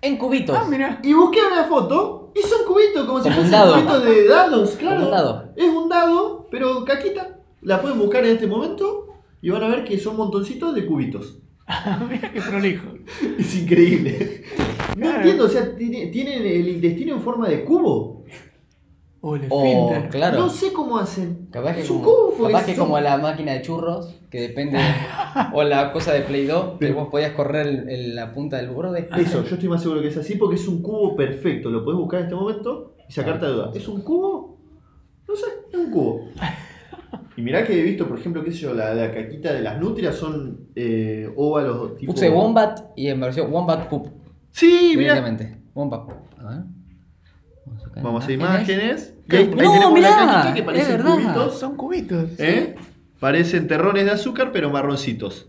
En cubitos. Ah, mira. Y busqué una foto y son cubitos, como si Como un cubitos de dados, claro. Como un dado. Es un dado, pero caquita. La pueden buscar en este momento y van a ver que son montoncitos de cubitos. mira qué prolijo. Es increíble. No Claro. entiendo, o sea, tiene- tienen el intestino en forma de cubo. O el O, esfínter. claro. No sé cómo hacen. Capaz que, Es un como, cubo, capaz que son- como la máquina de churros, que depende, o la cosa de Play 2, que vos podías correr el- el- la punta del borde. Eso, yo estoy más seguro que es así porque es un cubo perfecto. Lo podés buscar en este momento y sacarte la duda. ¿Es un cubo? No sé, es un cubo. Y mirá que he visto, por ejemplo, qué sé yo, la, la caquita de las nutrias son eh, óvalos tipo... Puse Wombat y en versión Wombat Poop. Sí, mirá. Directamente. Wombat Poop. A ver. Vamos a, sacar Vamos a imágenes. Ahí, ahí no, tenemos mirá, es verdad. cubitos. Son cubitos. ¿eh? Parecen terrones de azúcar, pero marroncitos.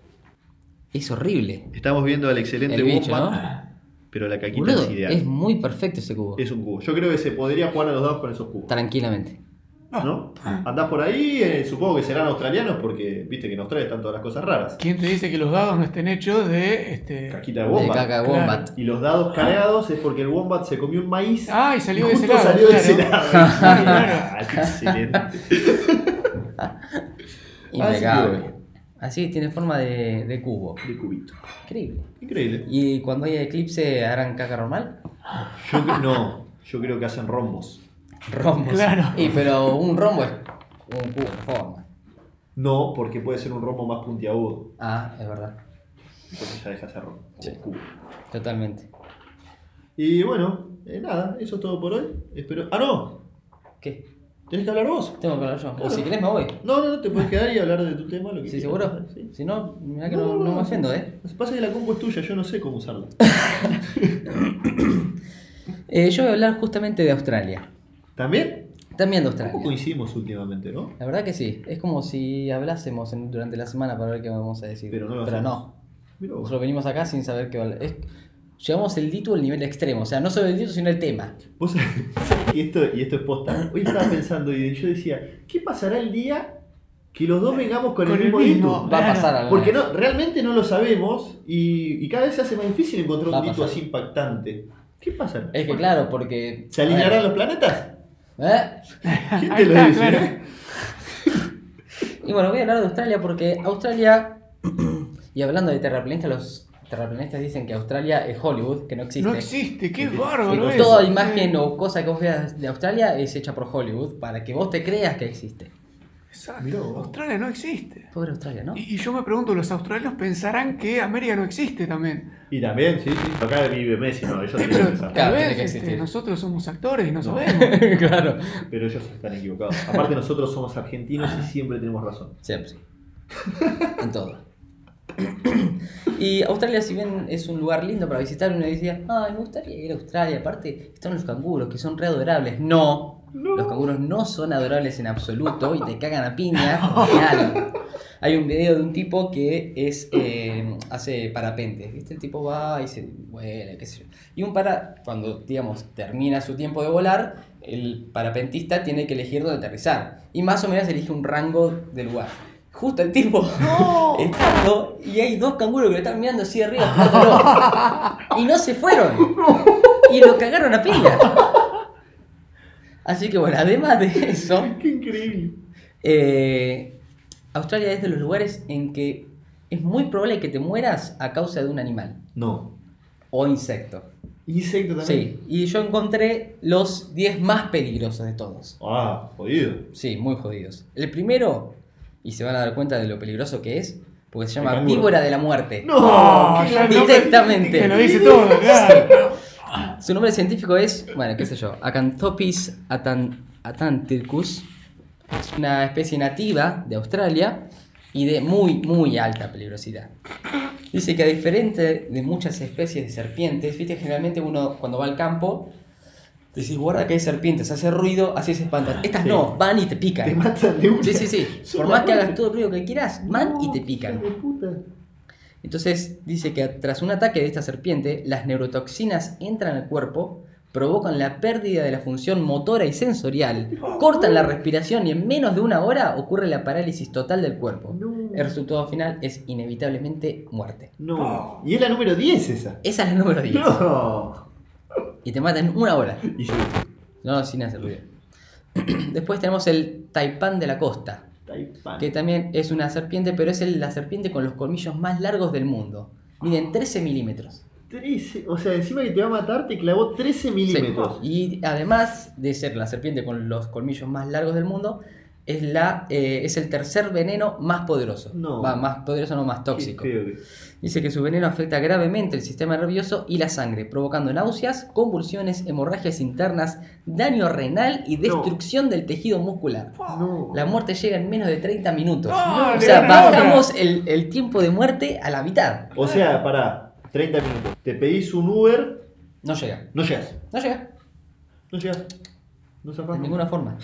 Es horrible. Estamos viendo al excelente El bicho, Wombat, ¿no? pero la caquita Boludo, es ideal. es muy perfecto ese cubo. Es un cubo. Yo creo que se podría jugar a los dados con esos cubos. Tranquilamente. ¿No? Andás por ahí, eh, supongo que serán australianos porque viste que en Australia están todas las cosas raras. ¿Quién te dice que los dados no estén hechos de este. Caquita de De wombat. caca Claro. Wombat. Y los dados cargados es porque el wombat se comió un maíz. Ah, y salió de ese lado. salió de ese lado. Excelente. Impecable. Así tiene forma de, de cubo. De cubito. Increíble. Increíble. ¿Y cuando hay eclipse harán caca normal? Yo creo, no, yo creo que hacen rombos. Rombos. Claro. Y pero un rombo es un cubo de forma. No, porque puede ser un rombo más puntiagudo. Ah, es verdad. Entonces ya deja de ser rombo. Sí. cubo. Totalmente. Y bueno, eh, nada, eso es todo por hoy. Espero. Ah, no, ¿Qué? tenés que hablar vos. Tengo que hablar yo. O si querés me voy. No, no, no, te puedes quedar y hablar de tu tema. Lo que ¿Sí, quieras. seguro? Sí. Si no, mirá que no, no me ofendo, ¿eh? Lo que pasa es que la compu es tuya, yo no sé cómo usarla. Eh, Yo voy a hablar justamente de Australia. ¿También? También de Australia. coincidimos últimamente, ¿no? La verdad que sí. Es como si hablásemos en- durante la semana para ver qué vamos a decir. Pero no lo Pero hacemos. no. Mirá vos. Nosotros venimos acá sin saber qué va a es, Llevamos el dito al nivel extremo. O sea, no solo el dito, sino el tema. Vos sabés que esto, y esto es posta. Hoy estaba pensando y yo decía, ¿qué pasará el día que los dos vengamos con, Con el el mismo dito? Va a pasar algo. Porque no, realmente no lo sabemos y, y cada vez se hace más difícil encontrar Va a un dito pasar. así impactante. ¿Qué pasa? Es que claro, porque. ¿Se alinearán los planetas? ¿Eh? ¿Quién te lo está, dice? claro. Y bueno, voy a hablar de Australia porque Australia. y hablando de terraplanistas, los terraplanistas dicen que Australia es Hollywood, que no existe. No existe, qué bárbaro toda imagen o cosa que vos veas de Australia es hecha por Hollywood para que vos te creas que existe. Exacto. Mirá. Australia no existe. Pobre Australia, ¿no? Y, y yo me pregunto, ¿los australianos pensarán que América no existe también? Y también, sí, sí. Acá vive Messi, no, ellos tienen pero que pensar. Claro, tiene que este, nosotros somos actores y no, No. sabemos. claro. Pero ellos están equivocados. Aparte, nosotros somos argentinos y siempre tenemos razón. Siempre. en todo. y Australia, si bien es un lugar lindo para visitar, uno decía, ay, me gustaría ir a Australia. Aparte, están los canguros, que son re adorables. No, los canguros no son adorables en absoluto y te cagan a piña. Real. Hay un video de un tipo que es eh, hace parapente. ¿Viste? El tipo va y se vuela, qué sé yo. Y un para, cuando digamos termina su tiempo de volar, el parapentista tiene que elegir dónde aterrizar. Y más o menos elige un rango de lugar. Justo el tipo estando y hay dos canguros que lo están mirando así arriba y no se fueron. Y lo cagaron a piña. Así que bueno, además de eso, ¡Qué increíble! eh, Australia es de los lugares en que es muy probable que te mueras a causa de un animal No. o insecto. Insecto también. Sí, y yo encontré los 10 más peligrosos de todos. Ah, jodido. Sí, muy jodidos. El primero, y se van a dar cuenta de lo peligroso que es, porque se llama víbora de la muerte. No, Directamente. Que lo dice todo, claro. Su nombre científico es, bueno, qué sé yo, Acanthopis atan- atantircus. Es una especie nativa de Australia y de muy, muy alta peligrosidad. Dice que a diferente de muchas especies de serpientes, viste, generalmente uno cuando va al campo, decís, guarda que hay serpientes, hace ruido, así se espantan. Estas Sí. no, van y te Te pican. matan de una. Sí, sí, sí. Por más que hagas todo el ruido que quieras, van y te pican. Entonces dice que tras un ataque de esta serpiente, las neurotoxinas entran al cuerpo, provocan la pérdida de la función motora y sensorial, cortan la respiración y en menos de una hora ocurre la parálisis total del cuerpo. No. El resultado final es inevitablemente muerte. No. Y es la número 10 esa. Esa es la número 10. No. Y te matan en una hora. Y sí. No, sin hacer ruido. Después tenemos el taipán de la costa, Taipán. que también es una serpiente, pero es la serpiente con los colmillos más largos del mundo. Miden 13 milímetros. 13, o sea, encima que te va a matar, te clavó 13 milímetros. Y además de ser la serpiente con los colmillos más largos del mundo, es, la, eh, es el tercer veneno más poderoso. No. Va, más poderoso, no más tóxico. Dice que su veneno afecta gravemente el sistema nervioso y la sangre, provocando náuseas, convulsiones, hemorragias internas, daño renal y No. destrucción del tejido muscular. No. La muerte llega en menos de 30 minutos. No, o sea, bajamos el, el tiempo de muerte a la mitad. O sea, pará, 30 minutos. Te pedís un Uber, No llega. no llegas. No llega. No llegas. No. De ninguna forma.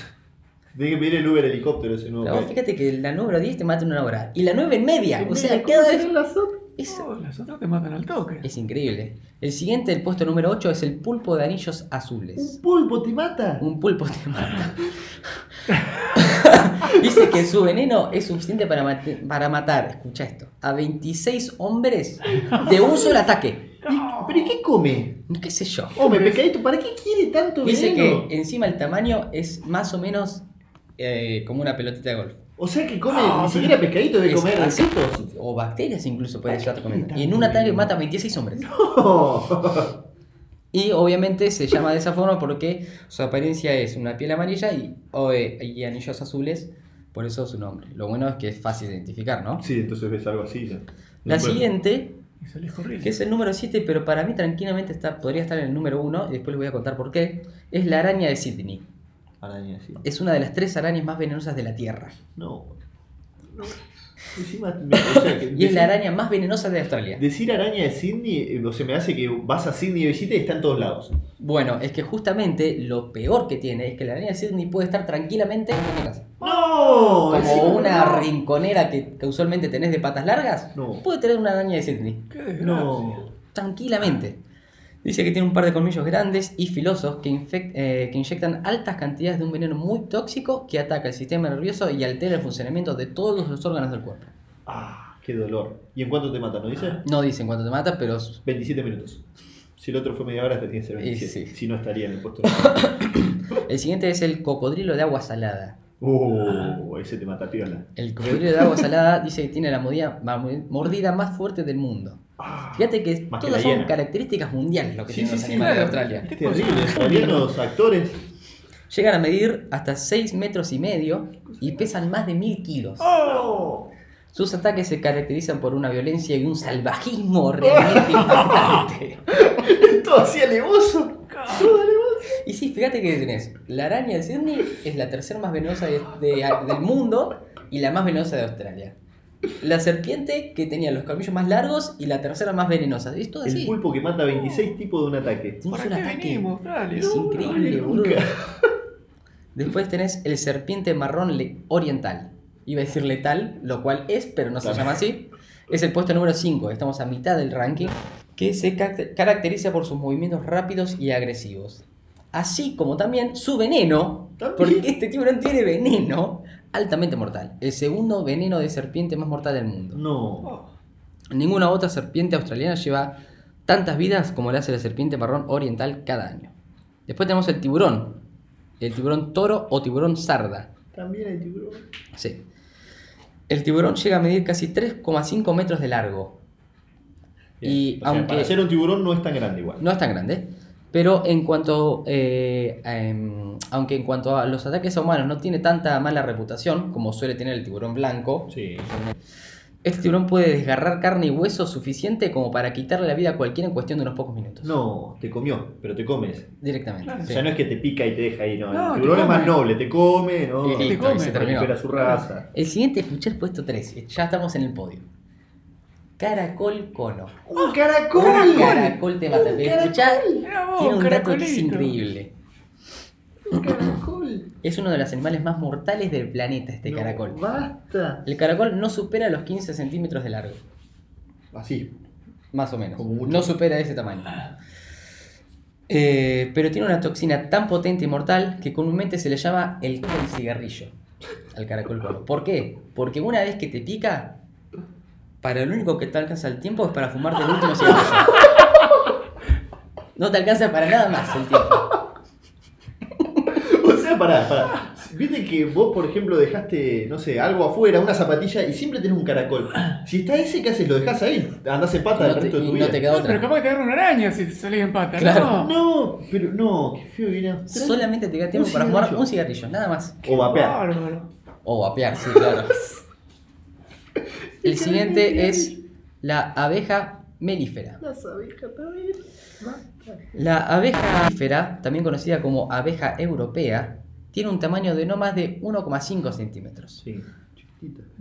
Tenés que pedir el Uber helicóptero ese nuevo. Pero vos fíjate que la número 10 te mata en una hora. Y la 9 en media. O sea, media, ¿cómo cada vez. las otras? Es, las otras te matan al toque. es increíble. El siguiente, el puesto número 8, es el pulpo de anillos ¿Un azules. pulpo te mata? Un pulpo te mata. Dice que su veneno es suficiente para, para matar, escucha esto, a 26 hombres de un solo ataque. ¿Y- ¿Pero y qué come? ¿Qué sé yo? Hombre, pescadito, ¿para qué quiere tanto Dice veneno? que encima el tamaño es más o menos eh, como una pelotita de golf. O sea que come, No, ni siquiera pescadito de comer insectos. O bacterias incluso puede llegar a comer. tanto Y en un ataque mata a 26 hombres. No. Y obviamente se llama de esa forma porque su apariencia es una piel amarilla y, o, eh, y anillos azules, por eso su nombre. Lo bueno es que es fácil de identificar, ¿no? Sí, entonces ves algo así. La siguiente, que es el número 7, pero para mí tranquilamente está, podría estar en el número 1, y después les voy a contar por qué, es la araña de Sydney. Araña, sí. Es una de las tres arañas más venenosas de la Tierra. No. no. Encima, me- o sea, que Y es la araña más venenosa de Australia. Decir araña de Sydney, eh, o sea, me hace que vas a Sydney de visita y está en todos lados. Bueno, es que justamente lo peor que tiene es que la araña de Sydney puede estar tranquilamente en tu casa. ¡No! Como encima- una no. rinconera que, que usualmente tenés de patas largas, No. puede tener una araña de Sydney. Qué. No. Tranquilamente. Dice que tiene un par de colmillos grandes y filosos que, eh, que inyectan altas cantidades de un veneno muy tóxico que ataca el sistema nervioso y altera el funcionamiento de todos los órganos del cuerpo. Ah, qué dolor. ¿Y en cuánto te mata, no dice? No dicen cuánto te mata, pero 27 minutos. Si el otro fue media hora, este tiene que ser 27. Y sí. Si no estaría en el puesto. el siguiente es el cocodrilo de agua salada. Uh, ese te mata piola. El cocodrilo de agua salada dice que tiene la mordida más fuerte del mundo. Fíjate que Más todas son características mundiales lo que Sí, tienen sí, los sí, animales de. Australia. es terrible. Australianos, actores. Llegan a medir hasta 6 metros y medio y pesan más de 1000 kilos. ¡Oh! Sus ataques se caracterizan por una violencia y un salvajismo realmente impactante. Todo así alevoso. Y sí, fíjate que tenés. La araña de Sydney es la tercera más venenosa de- de- del mundo y la más venenosa de Australia. La serpiente que tenía los colmillos más largos y la tercera más venenosa. Es todo El pulpo que mata 26 tipos de un ataque. Un ¿Para solo qué ataque. venimos? Es increíble, no, boludo. nunca. Después tenés el serpiente marrón oriental. Iba a decir letal, lo cual es, pero no se Claro. llama así. Es el puesto número 5, estamos a mitad del ranking, que se ca- caracteriza por sus movimientos rápidos y agresivos. Así como también su veneno, También. porque este tiburón tiene veneno altamente mortal. El segundo veneno de serpiente más mortal del mundo. No. Oh, Ninguna otra serpiente australiana lleva tantas vidas como le hace la serpiente marrón oriental cada año. Después tenemos el tiburón. El tiburón toro o tiburón sarda. También hay tiburón. Sí. El tiburón llega a medir casi 3,5 metros de largo. Bien. Y O sea, aunque- para ser un tiburón no es tan grande igual. No es tan grande. Pero en cuanto. eh, em, aunque en cuanto a los ataques a humanos no tiene tanta mala reputación como suele tener el tiburón blanco, Sí. este tiburón puede desgarrar carne y hueso suficiente como para quitarle la vida a cualquiera en cuestión de unos pocos minutos. No, te comió, pero te comes. Directamente. Claro. O sea, no es que te pica y te deja ahí, no. No, el te tiburón es más noble, te come, ¿no? Y listo, come. y se terminó. Su raza. El siguiente escuché el puesto 3. Ya estamos en el podio. Caracol cono. ¡Un caracol! Un caracol te mata. Pero escuchá, tiene un dato que es increíble. ¡Un caracol! Es uno de los animales más mortales del planeta, este No, caracol. ¡Basta! El caracol no supera los 15 centímetros de largo. Así. Más o menos. No supera ese tamaño. Eh, pero tiene una toxina tan potente y mortal que comúnmente se le llama el cigarrillo al caracol cono. ¿Por qué? Porque una vez que te pica, para lo único que te alcanza el tiempo es para fumarte el último cigarrillo. No te alcanza para nada más el tiempo. O sea, pará, pará. Viste que vos, por ejemplo, dejaste, no sé, algo afuera, una zapatilla, y siempre tenés un caracol. Si está ese, ¿qué haces? ¿Lo dejás ahí? Andás en pata no el te, resto de tu no vida. te queda No, pero capaz que te agarra una araña si te salís en pata. Claro. No. No, pero no, qué feo viene. Solamente te queda tiempo para fumar un cigarrillo, nada más. O vapear. O vapear, sí, claro. El siguiente es la abeja melífera. Las abejas también. La abeja melífera, también conocida como abeja europea, tiene un tamaño de no más de 1,5 centímetros. Sí.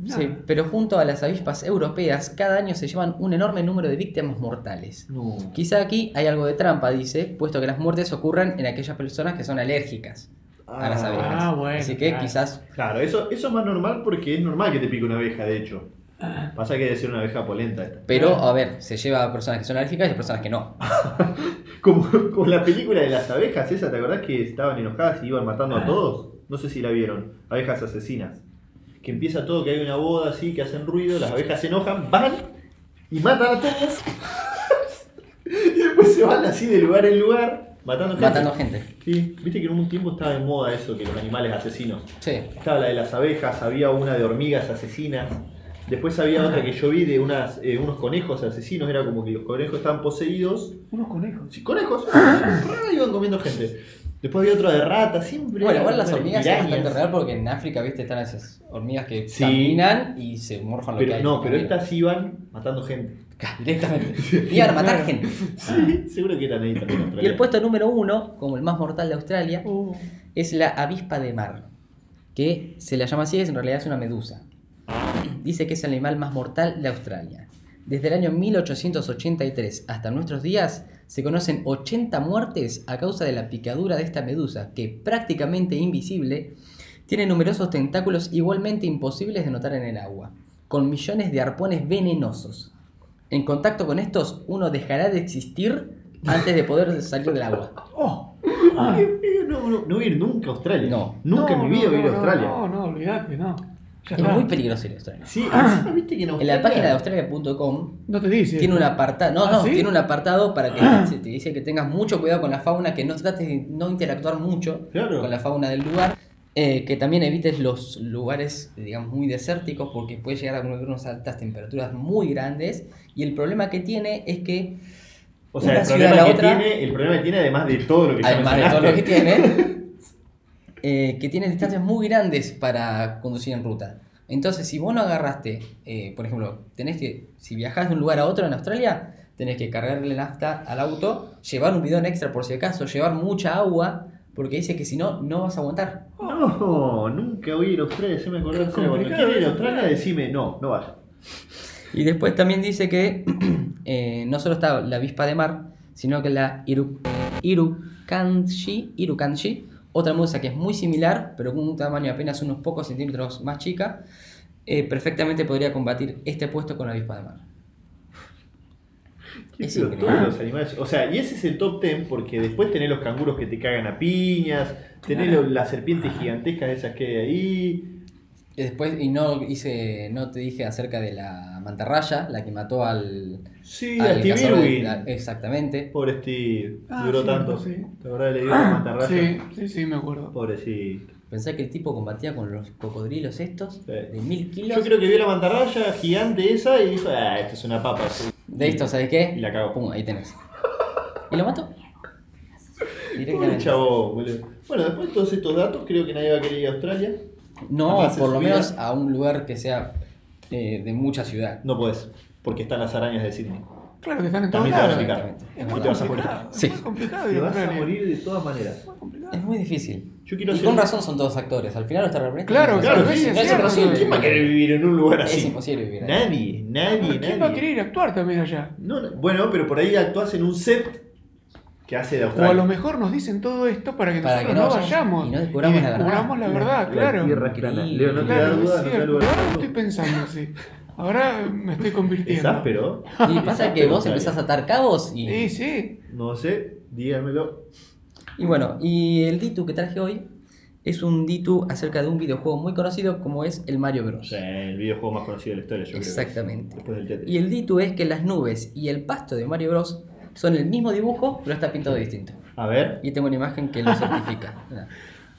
Sí, pero junto a las avispas europeas, cada año se llevan un enorme número de víctimas mortales. No. Quizá aquí hay algo de trampa, dice, puesto que las muertes ocurren en aquellas personas que son alérgicas a las Ah, abejas. Ah, bueno, Así que claro. quizás Claro, eso, eso es más normal porque es normal que te pique una abeja, de hecho. Pasa que debe ser una abeja polenta esta. Pero, a ver, se lleva a personas que son alérgicas y a personas que no. Como, como la película de las abejas, esa, ¿te acordás que estaban enojadas y iban matando a todos? No sé si la vieron. Abejas asesinas. Que empieza todo, que hay una boda así, que hacen ruido, las abejas se enojan, van y matan a todos. y después se van así de lugar en lugar, matando gente. Matando gente. Sí, viste que en un tiempo estaba de moda eso, que los animales asesinos. Sí. Estaba la de las abejas, había una de hormigas asesinas. Después había otra que yo vi de unas, eh, unos conejos asesinos, era como que los conejos estaban poseídos. Unos conejos. Sí, conejos, ah, iban comiendo gente. Después había otra de ratas, siempre. Bueno, igual las hormigas es bastante real porque en África, viste, están esas hormigas que Sí. caminan y se morfan lo que Pero hay. no, pero Caminan. estas iban matando gente. Directamente. Iban a matar gente. Sí, seguro que eran ahí también. en Y el puesto número uno, como el más mortal de Australia, Uh, es la avispa de mar. Que se la llama así, es en realidad es una medusa. Dice que es el animal más mortal de Australia. Desde el año 1883 hasta nuestros días se conocen 80 muertes a causa de la picadura de esta medusa, que prácticamente invisible, tiene numerosos tentáculos igualmente imposibles de notar en el agua, con millones de arpones venenosos. En contacto con estos, uno dejará de existir antes de poder salir del agua. oh. Ah, no, no, no voy a ir nunca a Australia. No. Nunca en No, mi vida no, voy a ir a Australia. No, no, olvídate, no. Es muy peligroso ir a Australia. Sí, viste que en En la página de australia.com No te dice. tiene un apartado, no, ¿Ah, no, sí? tiene un apartado para que se te dice que tengas mucho cuidado con la fauna, que no trates de no interactuar mucho Claro. con la fauna del lugar, eh, que también evites los lugares, digamos, muy desérticos porque puede llegar a tener unas altas temperaturas muy grandes y el problema que tiene es que O sea, el problema, que otra- tiene, el problema que tiene, además de todo lo que además de todo lo que tiene, eh, que tiene distancias muy grandes para conducir en ruta. Entonces, si vos no agarraste, eh, por ejemplo, tenés que, si viajás de un lugar a otro en Australia, tenés que cargarle nafta al auto, llevar un bidón extra por si acaso, llevar mucha agua, porque dice que si no, no vas a aguantar. No, nunca voy a ir a Australia, se me acordó. Qué Cuando complicado quiero ir a eso, Australia, decime no, no vayas. Y después también dice que eh, no solo está la avispa de mar, sino que la Iru, Irukanshi, Irukanshi, otra musa que es muy similar, pero con un tamaño apenas unos pocos centímetros más chica, eh, perfectamente podría combatir este puesto con la avispa de mar. Qué Es increíble. todos los animales. O sea, y ese es el top 10 porque después tenés los canguros que te cagan a piñas, tenés Claro. las serpientes gigantescas esas que hay ahí. Y Después, y no hice, no te dije acerca de la mantarraya, la que mató al, Sí, al a Steve de- Irwin. la- exactamente. Pobre Steve, Ah, duró sí, tanto. sí. ¿Te acordás? Le dio la mantarraya. Sí, sí, sí, me acuerdo. Pobrecito. Pensé que el tipo combatía con los cocodrilos estos Sí. de mil kilos. Yo creo que vio la mantarraya gigante esa y dijo, ah, esto es una papa. De esto, ¿sabes qué? Y la cagó. Pum, ahí tenés. ¿Y lo mató? Pobre Directamente. chavo, boludo. Bueno, después de todos estos datos, creo que nadie va a querer ir a Australia. No, Jamás por lo menos a un lugar que sea eh, de mucha ciudad. No podés, porque están las arañas de Sydney. Claro que están en todos También te vas a lados. picar. Es Y muy te vas a morir. complicado. Sí. Muy complicado Te vas a morir de todas maneras. Muy complicado. Es muy difícil. Yo quiero Y con razón son todos actores. Al final los terraplanistas. Claro, claro, es sí, es No es cierto. imposible. ¿Quién va a querer vivir en un lugar así? Es imposible vivir ahí. Nadie, nadie, ¿Quién va a nadie. querer ir a actuar también allá? No, no, bueno, pero por ahí actúas en un set que hace de O Australia. a lo mejor nos dicen todo esto para que Para nosotros que no no vayamos y no descubramos la verdad. descubramos la verdad, claro. tierra es plana. Increíble. Leo, no te da Claro, duda, es no. Ahora lo estoy pensando así. Ahora me estoy Es convirtiendo. áspero. Y pasa que vos empezás a atar cabos y. Sí, sí. No sé, díganmelo. Y bueno, y el Ditu que traje hoy es un Ditu acerca de un videojuego muy conocido como es el Mario O Bros. sea, el videojuego más conocido de la historia, yo creo. que es. Exactamente. Después del Tetris. Y el Ditu es que las nubes y el pasto de Mario Bros. Son el mismo dibujo, pero está pintado distinto. A ver. Y tengo una imagen que lo certifica.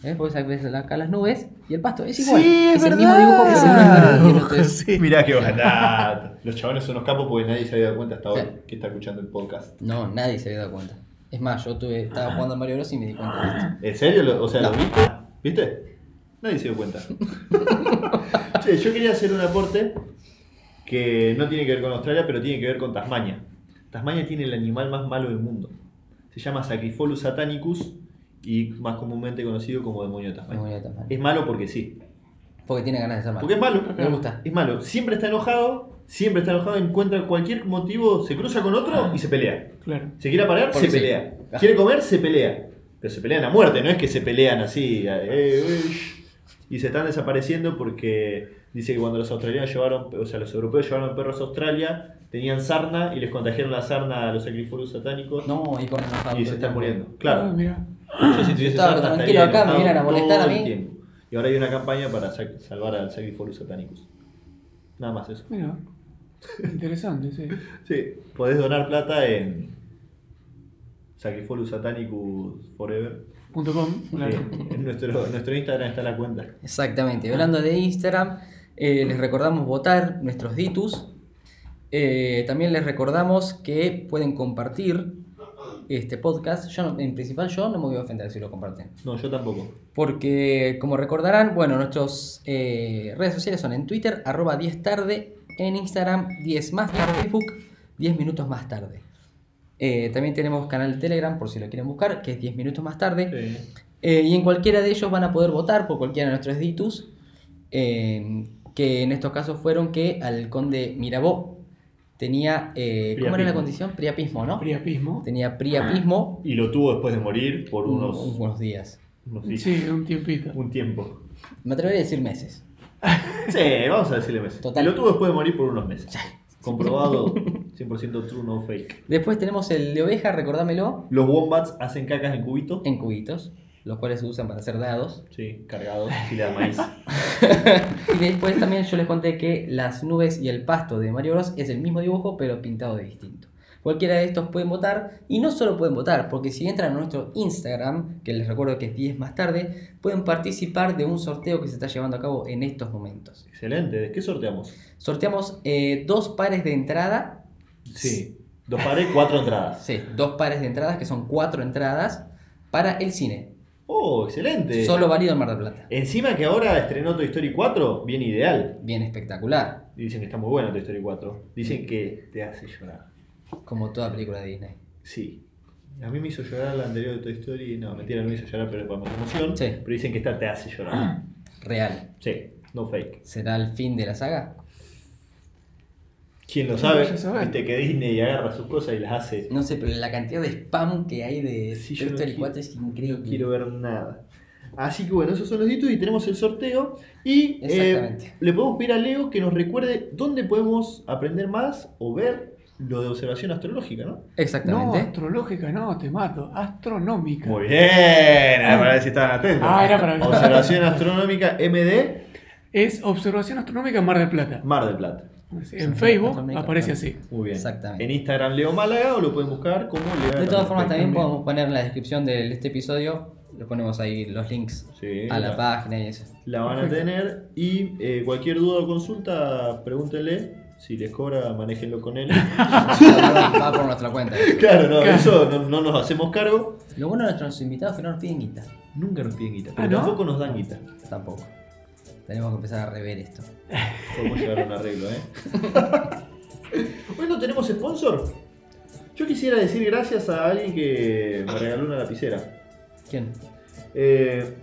¿Ves? Vos ves acá las nubes y el pasto es igual. Sí, es el mismo verdad. dibujo, pero es otro es- Mirá qué barato. Los chabones son unos capos porque nadie se había dado cuenta hasta hoy Sí. que está escuchando el podcast. No, nadie se había dado cuenta. Es más, yo tuve, estaba jugando a Mario Bros. y me di cuenta de esto. ¿En serio? Lo- O sea, ¿lo No. viste? ¿Viste? Nadie se dio cuenta. che, yo quería hacer un aporte que no tiene que ver con Australia, pero tiene que ver con Tasmania. Tasmania tiene el animal más malo del mundo. Se llama Sacrifolus satanicus y más comúnmente conocido como demonio de Tasmania. Demonio de Tasmania. Es malo porque sí. Porque tiene ganas de ser malo. Porque es malo. Me gusta. Es malo. Siempre está enojado, siempre está enojado, encuentra cualquier motivo, se cruza con otro y se pelea. Claro. Se quiere parar, Porque se sí. pelea. Ah. Quiere comer, se pelea. Pero se pelean a muerte, no es que se pelean así. eh, eh, y se están desapareciendo porque dice que cuando los australianos llevaron, o sea, los europeos llevaron perros a Australia, tenían sarna y les contagiaron la sarna a los sacrificios satánicos No, y con se están muriendo. Claro, mira. yo si tuviese estaba sarna tranquilo estaría acá, me vienen a molestar a mí. Y ahora hay una campaña para sa- salvar al Sacrificius Satanicus. Nada más eso. Mira. Interesante, sí. Sí, podés donar plata en Sacrifolus Satanicus Forever. Punto com, claro. Sí, en nuestro, en nuestro Instagram está la cuenta. Exactamente. Hablando de Instagram, eh, les recordamos votar nuestros ditus. Eh, también les recordamos que pueden compartir este podcast. Yo no- en principal yo no me voy a ofender si lo comparten. No, yo tampoco. Porque, como recordarán, bueno, nuestras redes sociales son en Twitter, arroba 10 tarde, en Instagram 10 más tarde, Facebook 10 minutos más tarde. Eh, también tenemos canal de Telegram, por si lo quieren buscar, que es 10 minutos más tarde. Sí. Eh, y en cualquiera de ellos van a poder votar por cualquiera de nuestros ditus, eh, que en estos casos fueron que al conde Mirabó tenía, eh, ¿cómo era la condición? Priapismo, ¿no? Priapismo. Tenía priapismo Y lo tuvo después de morir por unos, unos, unos días. unos días. Sí, un tiempito. Un tiempo. Me atrevería a decir meses. Sí, vamos a decirle meses. Total. Y lo tuvo después de morir por unos meses. Comprobado 100% true, no fake. Después tenemos el de oveja, recordámelo, Los wombats hacen cacas en cubito. en cubitos, los cuales se usan para hacer dados. Sí, cargados, si le da maíz. Y después también yo les conté que las nubes y el pasto de Mario Bros es el mismo dibujo, pero pintado de distinto. Cualquiera de estos pueden votar, y no solo pueden votar, porque si entran a nuestro Instagram, que les recuerdo que es 10 más tarde, pueden participar de un sorteo que se está llevando a cabo en estos momentos. Excelente. ¿De qué sorteamos? Sorteamos eh, dos pares de entrada, Sí. Dos pares, cuatro entradas. sí, dos pares de entradas, que son cuatro entradas, para el cine. Oh, excelente. Solo válido en Mar del Plata. Encima que ahora estrenó Toy Story 4, bien ideal. Bien espectacular. Dicen que está muy buena Toy Story 4. Dicen que te hace llorar. Como toda película de Disney. Sí. A mí me hizo llorar la anterior de Toy Story. No, mentira, no me hizo llorar, pero por emoción. Sí. Pero dicen que esta te hace llorar. Real. Sí, no fake. ¿Será el fin de la saga? ¿Quién lo sabe? Viste que Disney agarra sus cosas y las hace. No sé, pero la cantidad de spam que hay de Sí, yo no Story quiero- 4 es increíble. No quiero ver nada. Así que bueno, esos son los hitos y tenemos el sorteo. Y eh, Exactamente. le podemos pedir a Leo que nos recuerde dónde podemos aprender más o ver lo de observación astrológica, ¿no? No, Exactamente. astrológica, no, te mato. Astronómica. Muy bien, a ver si estaban atentos. Ah, era para- Observación astronómica MD Es Observación Astronómica Mar del Plata. Mar del Plata. En Facebook aparece así. Muy bien. Exactamente. En Instagram Leo Málaga o lo pueden buscar como Leo. De todas formas, también podemos poner en la descripción de este episodio, le ponemos ahí los links Sí, a la la- página y eso. La van a tener y eh, cualquier duda o consulta, pregúntenle. Si les cobra, manéjenlo con él. Va por nuestra cuenta. claro, no, Claro. eso no, no nos hacemos cargo. Lo bueno de nuestros invitados es que no nos piden guita. Nunca nos piden guita, pero ¿Ah, no? tampoco nos dan guita. Tampoco. Tenemos que empezar a rever esto. Podemos llegar a un arreglo, ¿eh? Hoy no tenemos sponsor. Yo quisiera decir gracias a alguien que me regaló una lapicera. ¿Quién? Eh,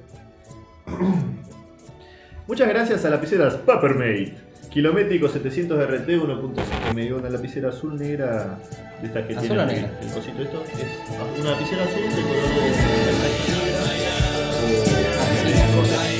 Muchas gracias a lapiceras Papermate. Kilométrico 700 RT 1.5. Me dio una lapicera azul negra de estas que ¿Azul tiene o negra? el cosito esto. Es una lapicera azul de color de.